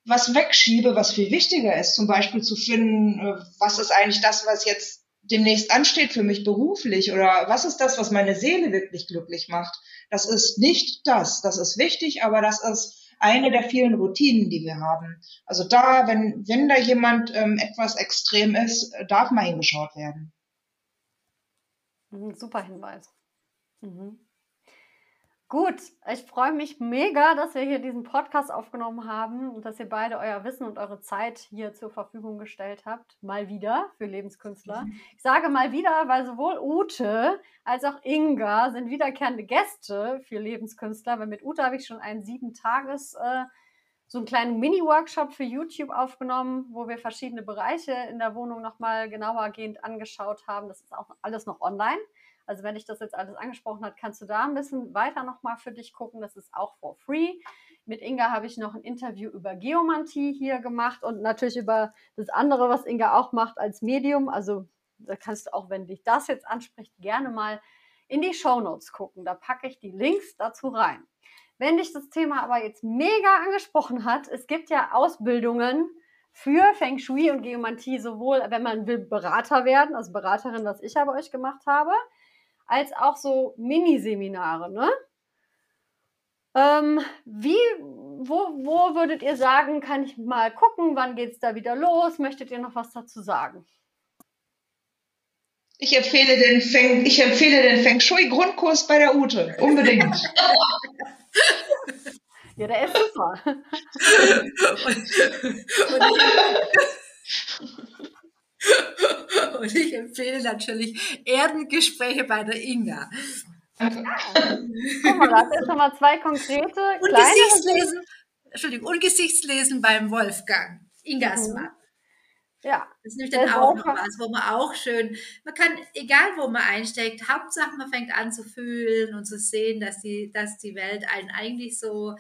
was wegschiebe, was viel wichtiger ist, zum Beispiel zu finden, äh, was ist eigentlich das, was jetzt demnächst ansteht für mich beruflich oder was ist das, was meine Seele wirklich glücklich macht. Das ist nicht das. Das ist wichtig, aber das ist eine der vielen Routinen, die wir haben. Also da, wenn, wenn da jemand ähm, etwas extrem ist, darf mal hingeschaut werden. Mhm, super Hinweis. Mhm. Gut, ich freue mich mega, dass wir hier diesen Podcast aufgenommen haben und dass ihr beide euer Wissen und eure Zeit hier zur Verfügung gestellt habt. Mal wieder für Lebenskünstler. Mhm. Ich sage mal wieder, weil sowohl Ute als auch Inga sind wiederkehrende Gäste für Lebenskünstler. Weil mit Ute habe ich schon einen sieben Tages, äh, so einen kleinen Mini-Workshop für YouTube aufgenommen, wo wir verschiedene Bereiche in der Wohnung nochmal genauergehend angeschaut haben. Das ist auch alles noch online. Also wenn dich das jetzt alles angesprochen hat, kannst du da ein bisschen weiter nochmal für dich gucken. Das ist auch for free. Mit Inga habe ich noch ein Interview über Geomantie hier gemacht und natürlich über das andere, was Inga auch macht als Medium. Also da kannst du auch, wenn dich das jetzt anspricht, gerne mal in die Show Notes gucken. Da packe ich die Links dazu rein. Wenn dich das Thema aber jetzt mega angesprochen hat, es gibt ja Ausbildungen für Feng Shui und Geomantie sowohl, wenn man will, Berater werden, also Beraterin, was ich ja bei euch gemacht habe, als auch so Miniseminare, ne? Ähm, wie, wo, wo würdet ihr sagen, kann ich mal gucken, wann geht es da wieder los? Möchtet ihr noch was dazu sagen? Ich empfehle den Feng, ich empfehle den Feng Shui Grundkurs bei der Ute. Unbedingt. ja, der ist super. Und ich empfehle natürlich Erdengespräche bei der Inga. Guck mal, das sind schon mal zwei konkrete und kleine Gesichtslesen, Entschuldigung, und Gesichtslesen beim Wolfgang, Ingas mhm. Mann. Ja. Das ist nämlich dann auch noch was, wo man auch schön, man kann, egal wo man einsteckt, Hauptsache man fängt an zu fühlen und zu sehen, dass die, dass die Welt einen eigentlich so,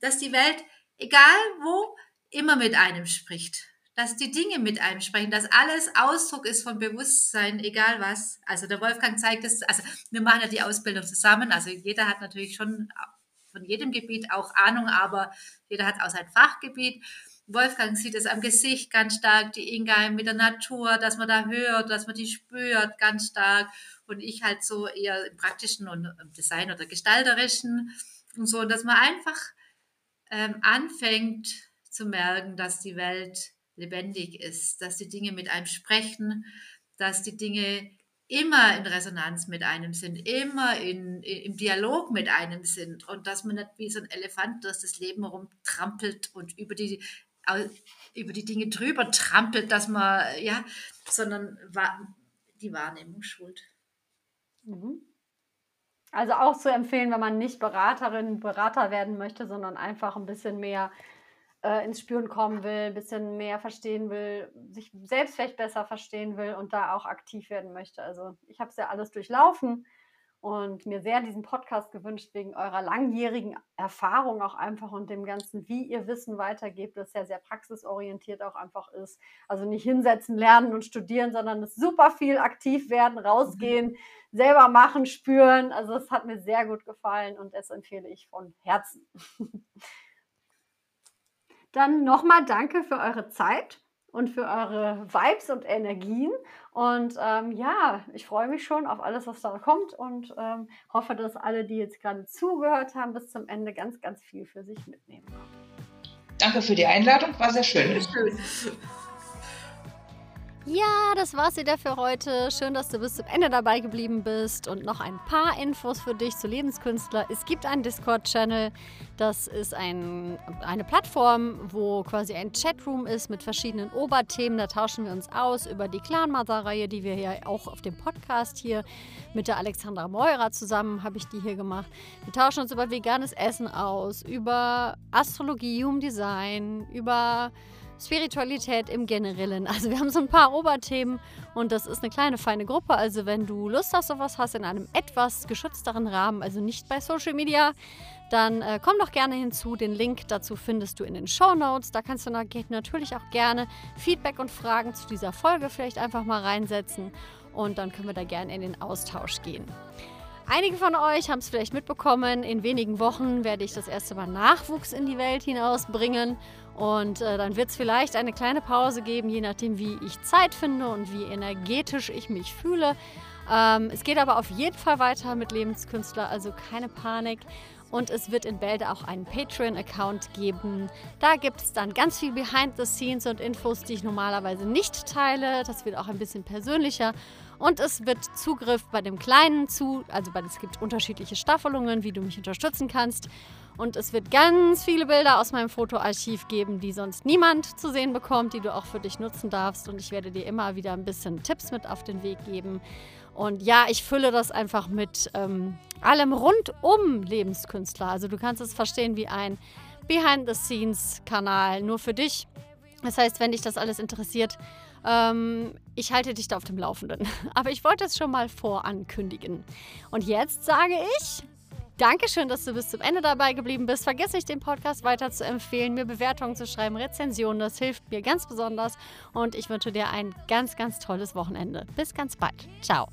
dass die Welt, egal wo, immer mit einem spricht dass die Dinge mit einem sprechen, dass alles Ausdruck ist von Bewusstsein, egal was. Also der Wolfgang zeigt es, also wir machen ja die Ausbildung zusammen, also jeder hat natürlich schon von jedem Gebiet auch Ahnung, aber jeder hat auch sein Fachgebiet. Wolfgang sieht es am Gesicht ganz stark, die Inga mit der Natur, dass man da hört, dass man die spürt ganz stark und ich halt so eher im praktischen und im Design oder gestalterischen und so, dass man einfach ähm, anfängt zu merken, dass die Welt lebendig ist, dass die Dinge mit einem sprechen, dass die Dinge immer in Resonanz mit einem sind, immer in, im Dialog mit einem sind und dass man nicht wie so ein Elefant durch das Leben rumtrampelt und über die, über die Dinge drüber trampelt, dass man, ja, sondern die Wahrnehmung schuld. Mhm. Also auch zu empfehlen, wenn man nicht Beraterin, Berater werden möchte, sondern einfach ein bisschen mehr äh, ins Spüren kommen will, ein bisschen mehr verstehen will, sich selbst vielleicht besser verstehen will und da auch aktiv werden möchte. Also ich habe es ja alles durchlaufen und mir sehr diesen Podcast gewünscht wegen eurer langjährigen Erfahrung auch einfach und dem Ganzen, wie ihr Wissen weitergebt, das ja sehr praxisorientiert auch einfach ist. Also nicht hinsetzen, lernen und studieren, sondern es super viel aktiv werden, rausgehen, mhm. selber machen, spüren. Also es hat mir sehr gut gefallen und das empfehle ich von Herzen. Dann nochmal danke für eure Zeit und für eure Vibes und Energien. Und ähm, ja, ich freue mich schon auf alles, was da kommt und ähm, hoffe, dass alle, die jetzt gerade zugehört haben, bis zum Ende ganz, ganz viel für sich mitnehmen. Danke für die Einladung, war sehr schön. schön. Ja, das war's wieder für heute. Schön, dass du bis zum Ende dabei geblieben bist. Und noch ein paar Infos für dich zu Lebenskünstler. Es gibt einen Discord-Channel. Das ist ein, eine Plattform, wo quasi ein Chatroom ist mit verschiedenen Oberthemen. Da tauschen wir uns aus über die Clan-Mother-Reihe, die wir ja auch auf dem Podcast hier mit der Alexandra Meurer zusammen habe ich die hier gemacht. Wir tauschen uns über veganes Essen aus, über Astrologie, Human Design, über Spiritualität im Generellen. Also wir haben so ein paar Oberthemen und das ist eine kleine, feine Gruppe. Also wenn du Lust auf sowas hast in einem etwas geschützteren Rahmen, also nicht bei Social Media, dann äh, komm doch gerne hinzu. Den Link dazu findest du in den Show Notes. Da kannst du natürlich auch gerne Feedback und Fragen zu dieser Folge vielleicht einfach mal reinsetzen und dann können wir da gerne in den Austausch gehen. Einige von euch haben es vielleicht mitbekommen, in wenigen Wochen werde ich das erste Mal Nachwuchs in die Welt hinausbringen. Und äh, dann wird es vielleicht eine kleine Pause geben, je nachdem, wie ich Zeit finde und wie energetisch ich mich fühle. Ähm, es geht aber auf jeden Fall weiter mit Lebenskünstler, also keine Panik. Und es wird in Bälde auch einen Patreon-Account geben. Da gibt es dann ganz viel Behind the Scenes und Infos, die ich normalerweise nicht teile. Das wird auch ein bisschen persönlicher. Und es wird Zugriff bei dem Kleinen zu, also es gibt unterschiedliche Staffelungen, wie du mich unterstützen kannst. Und es wird ganz viele Bilder aus meinem Fotoarchiv geben, die sonst niemand zu sehen bekommt, die du auch für dich nutzen darfst. Und ich werde dir immer wieder ein bisschen Tipps mit auf den Weg geben. Und ja, ich fülle das einfach mit ähm, allem rund um Lebenskünstler. Also du kannst es verstehen wie ein Behind-the-Scenes-Kanal nur für dich. Das heißt, wenn dich das alles interessiert, ähm, ich halte dich da auf dem Laufenden. Aber ich wollte es schon mal vorankündigen. Und jetzt sage ich. Dankeschön, dass du bis zum Ende dabei geblieben bist. Vergiss nicht, den Podcast weiter zu empfehlen, mir Bewertungen zu schreiben, Rezensionen. Das hilft mir ganz besonders. Und ich wünsche dir ein ganz, ganz tolles Wochenende. Bis ganz bald. Ciao.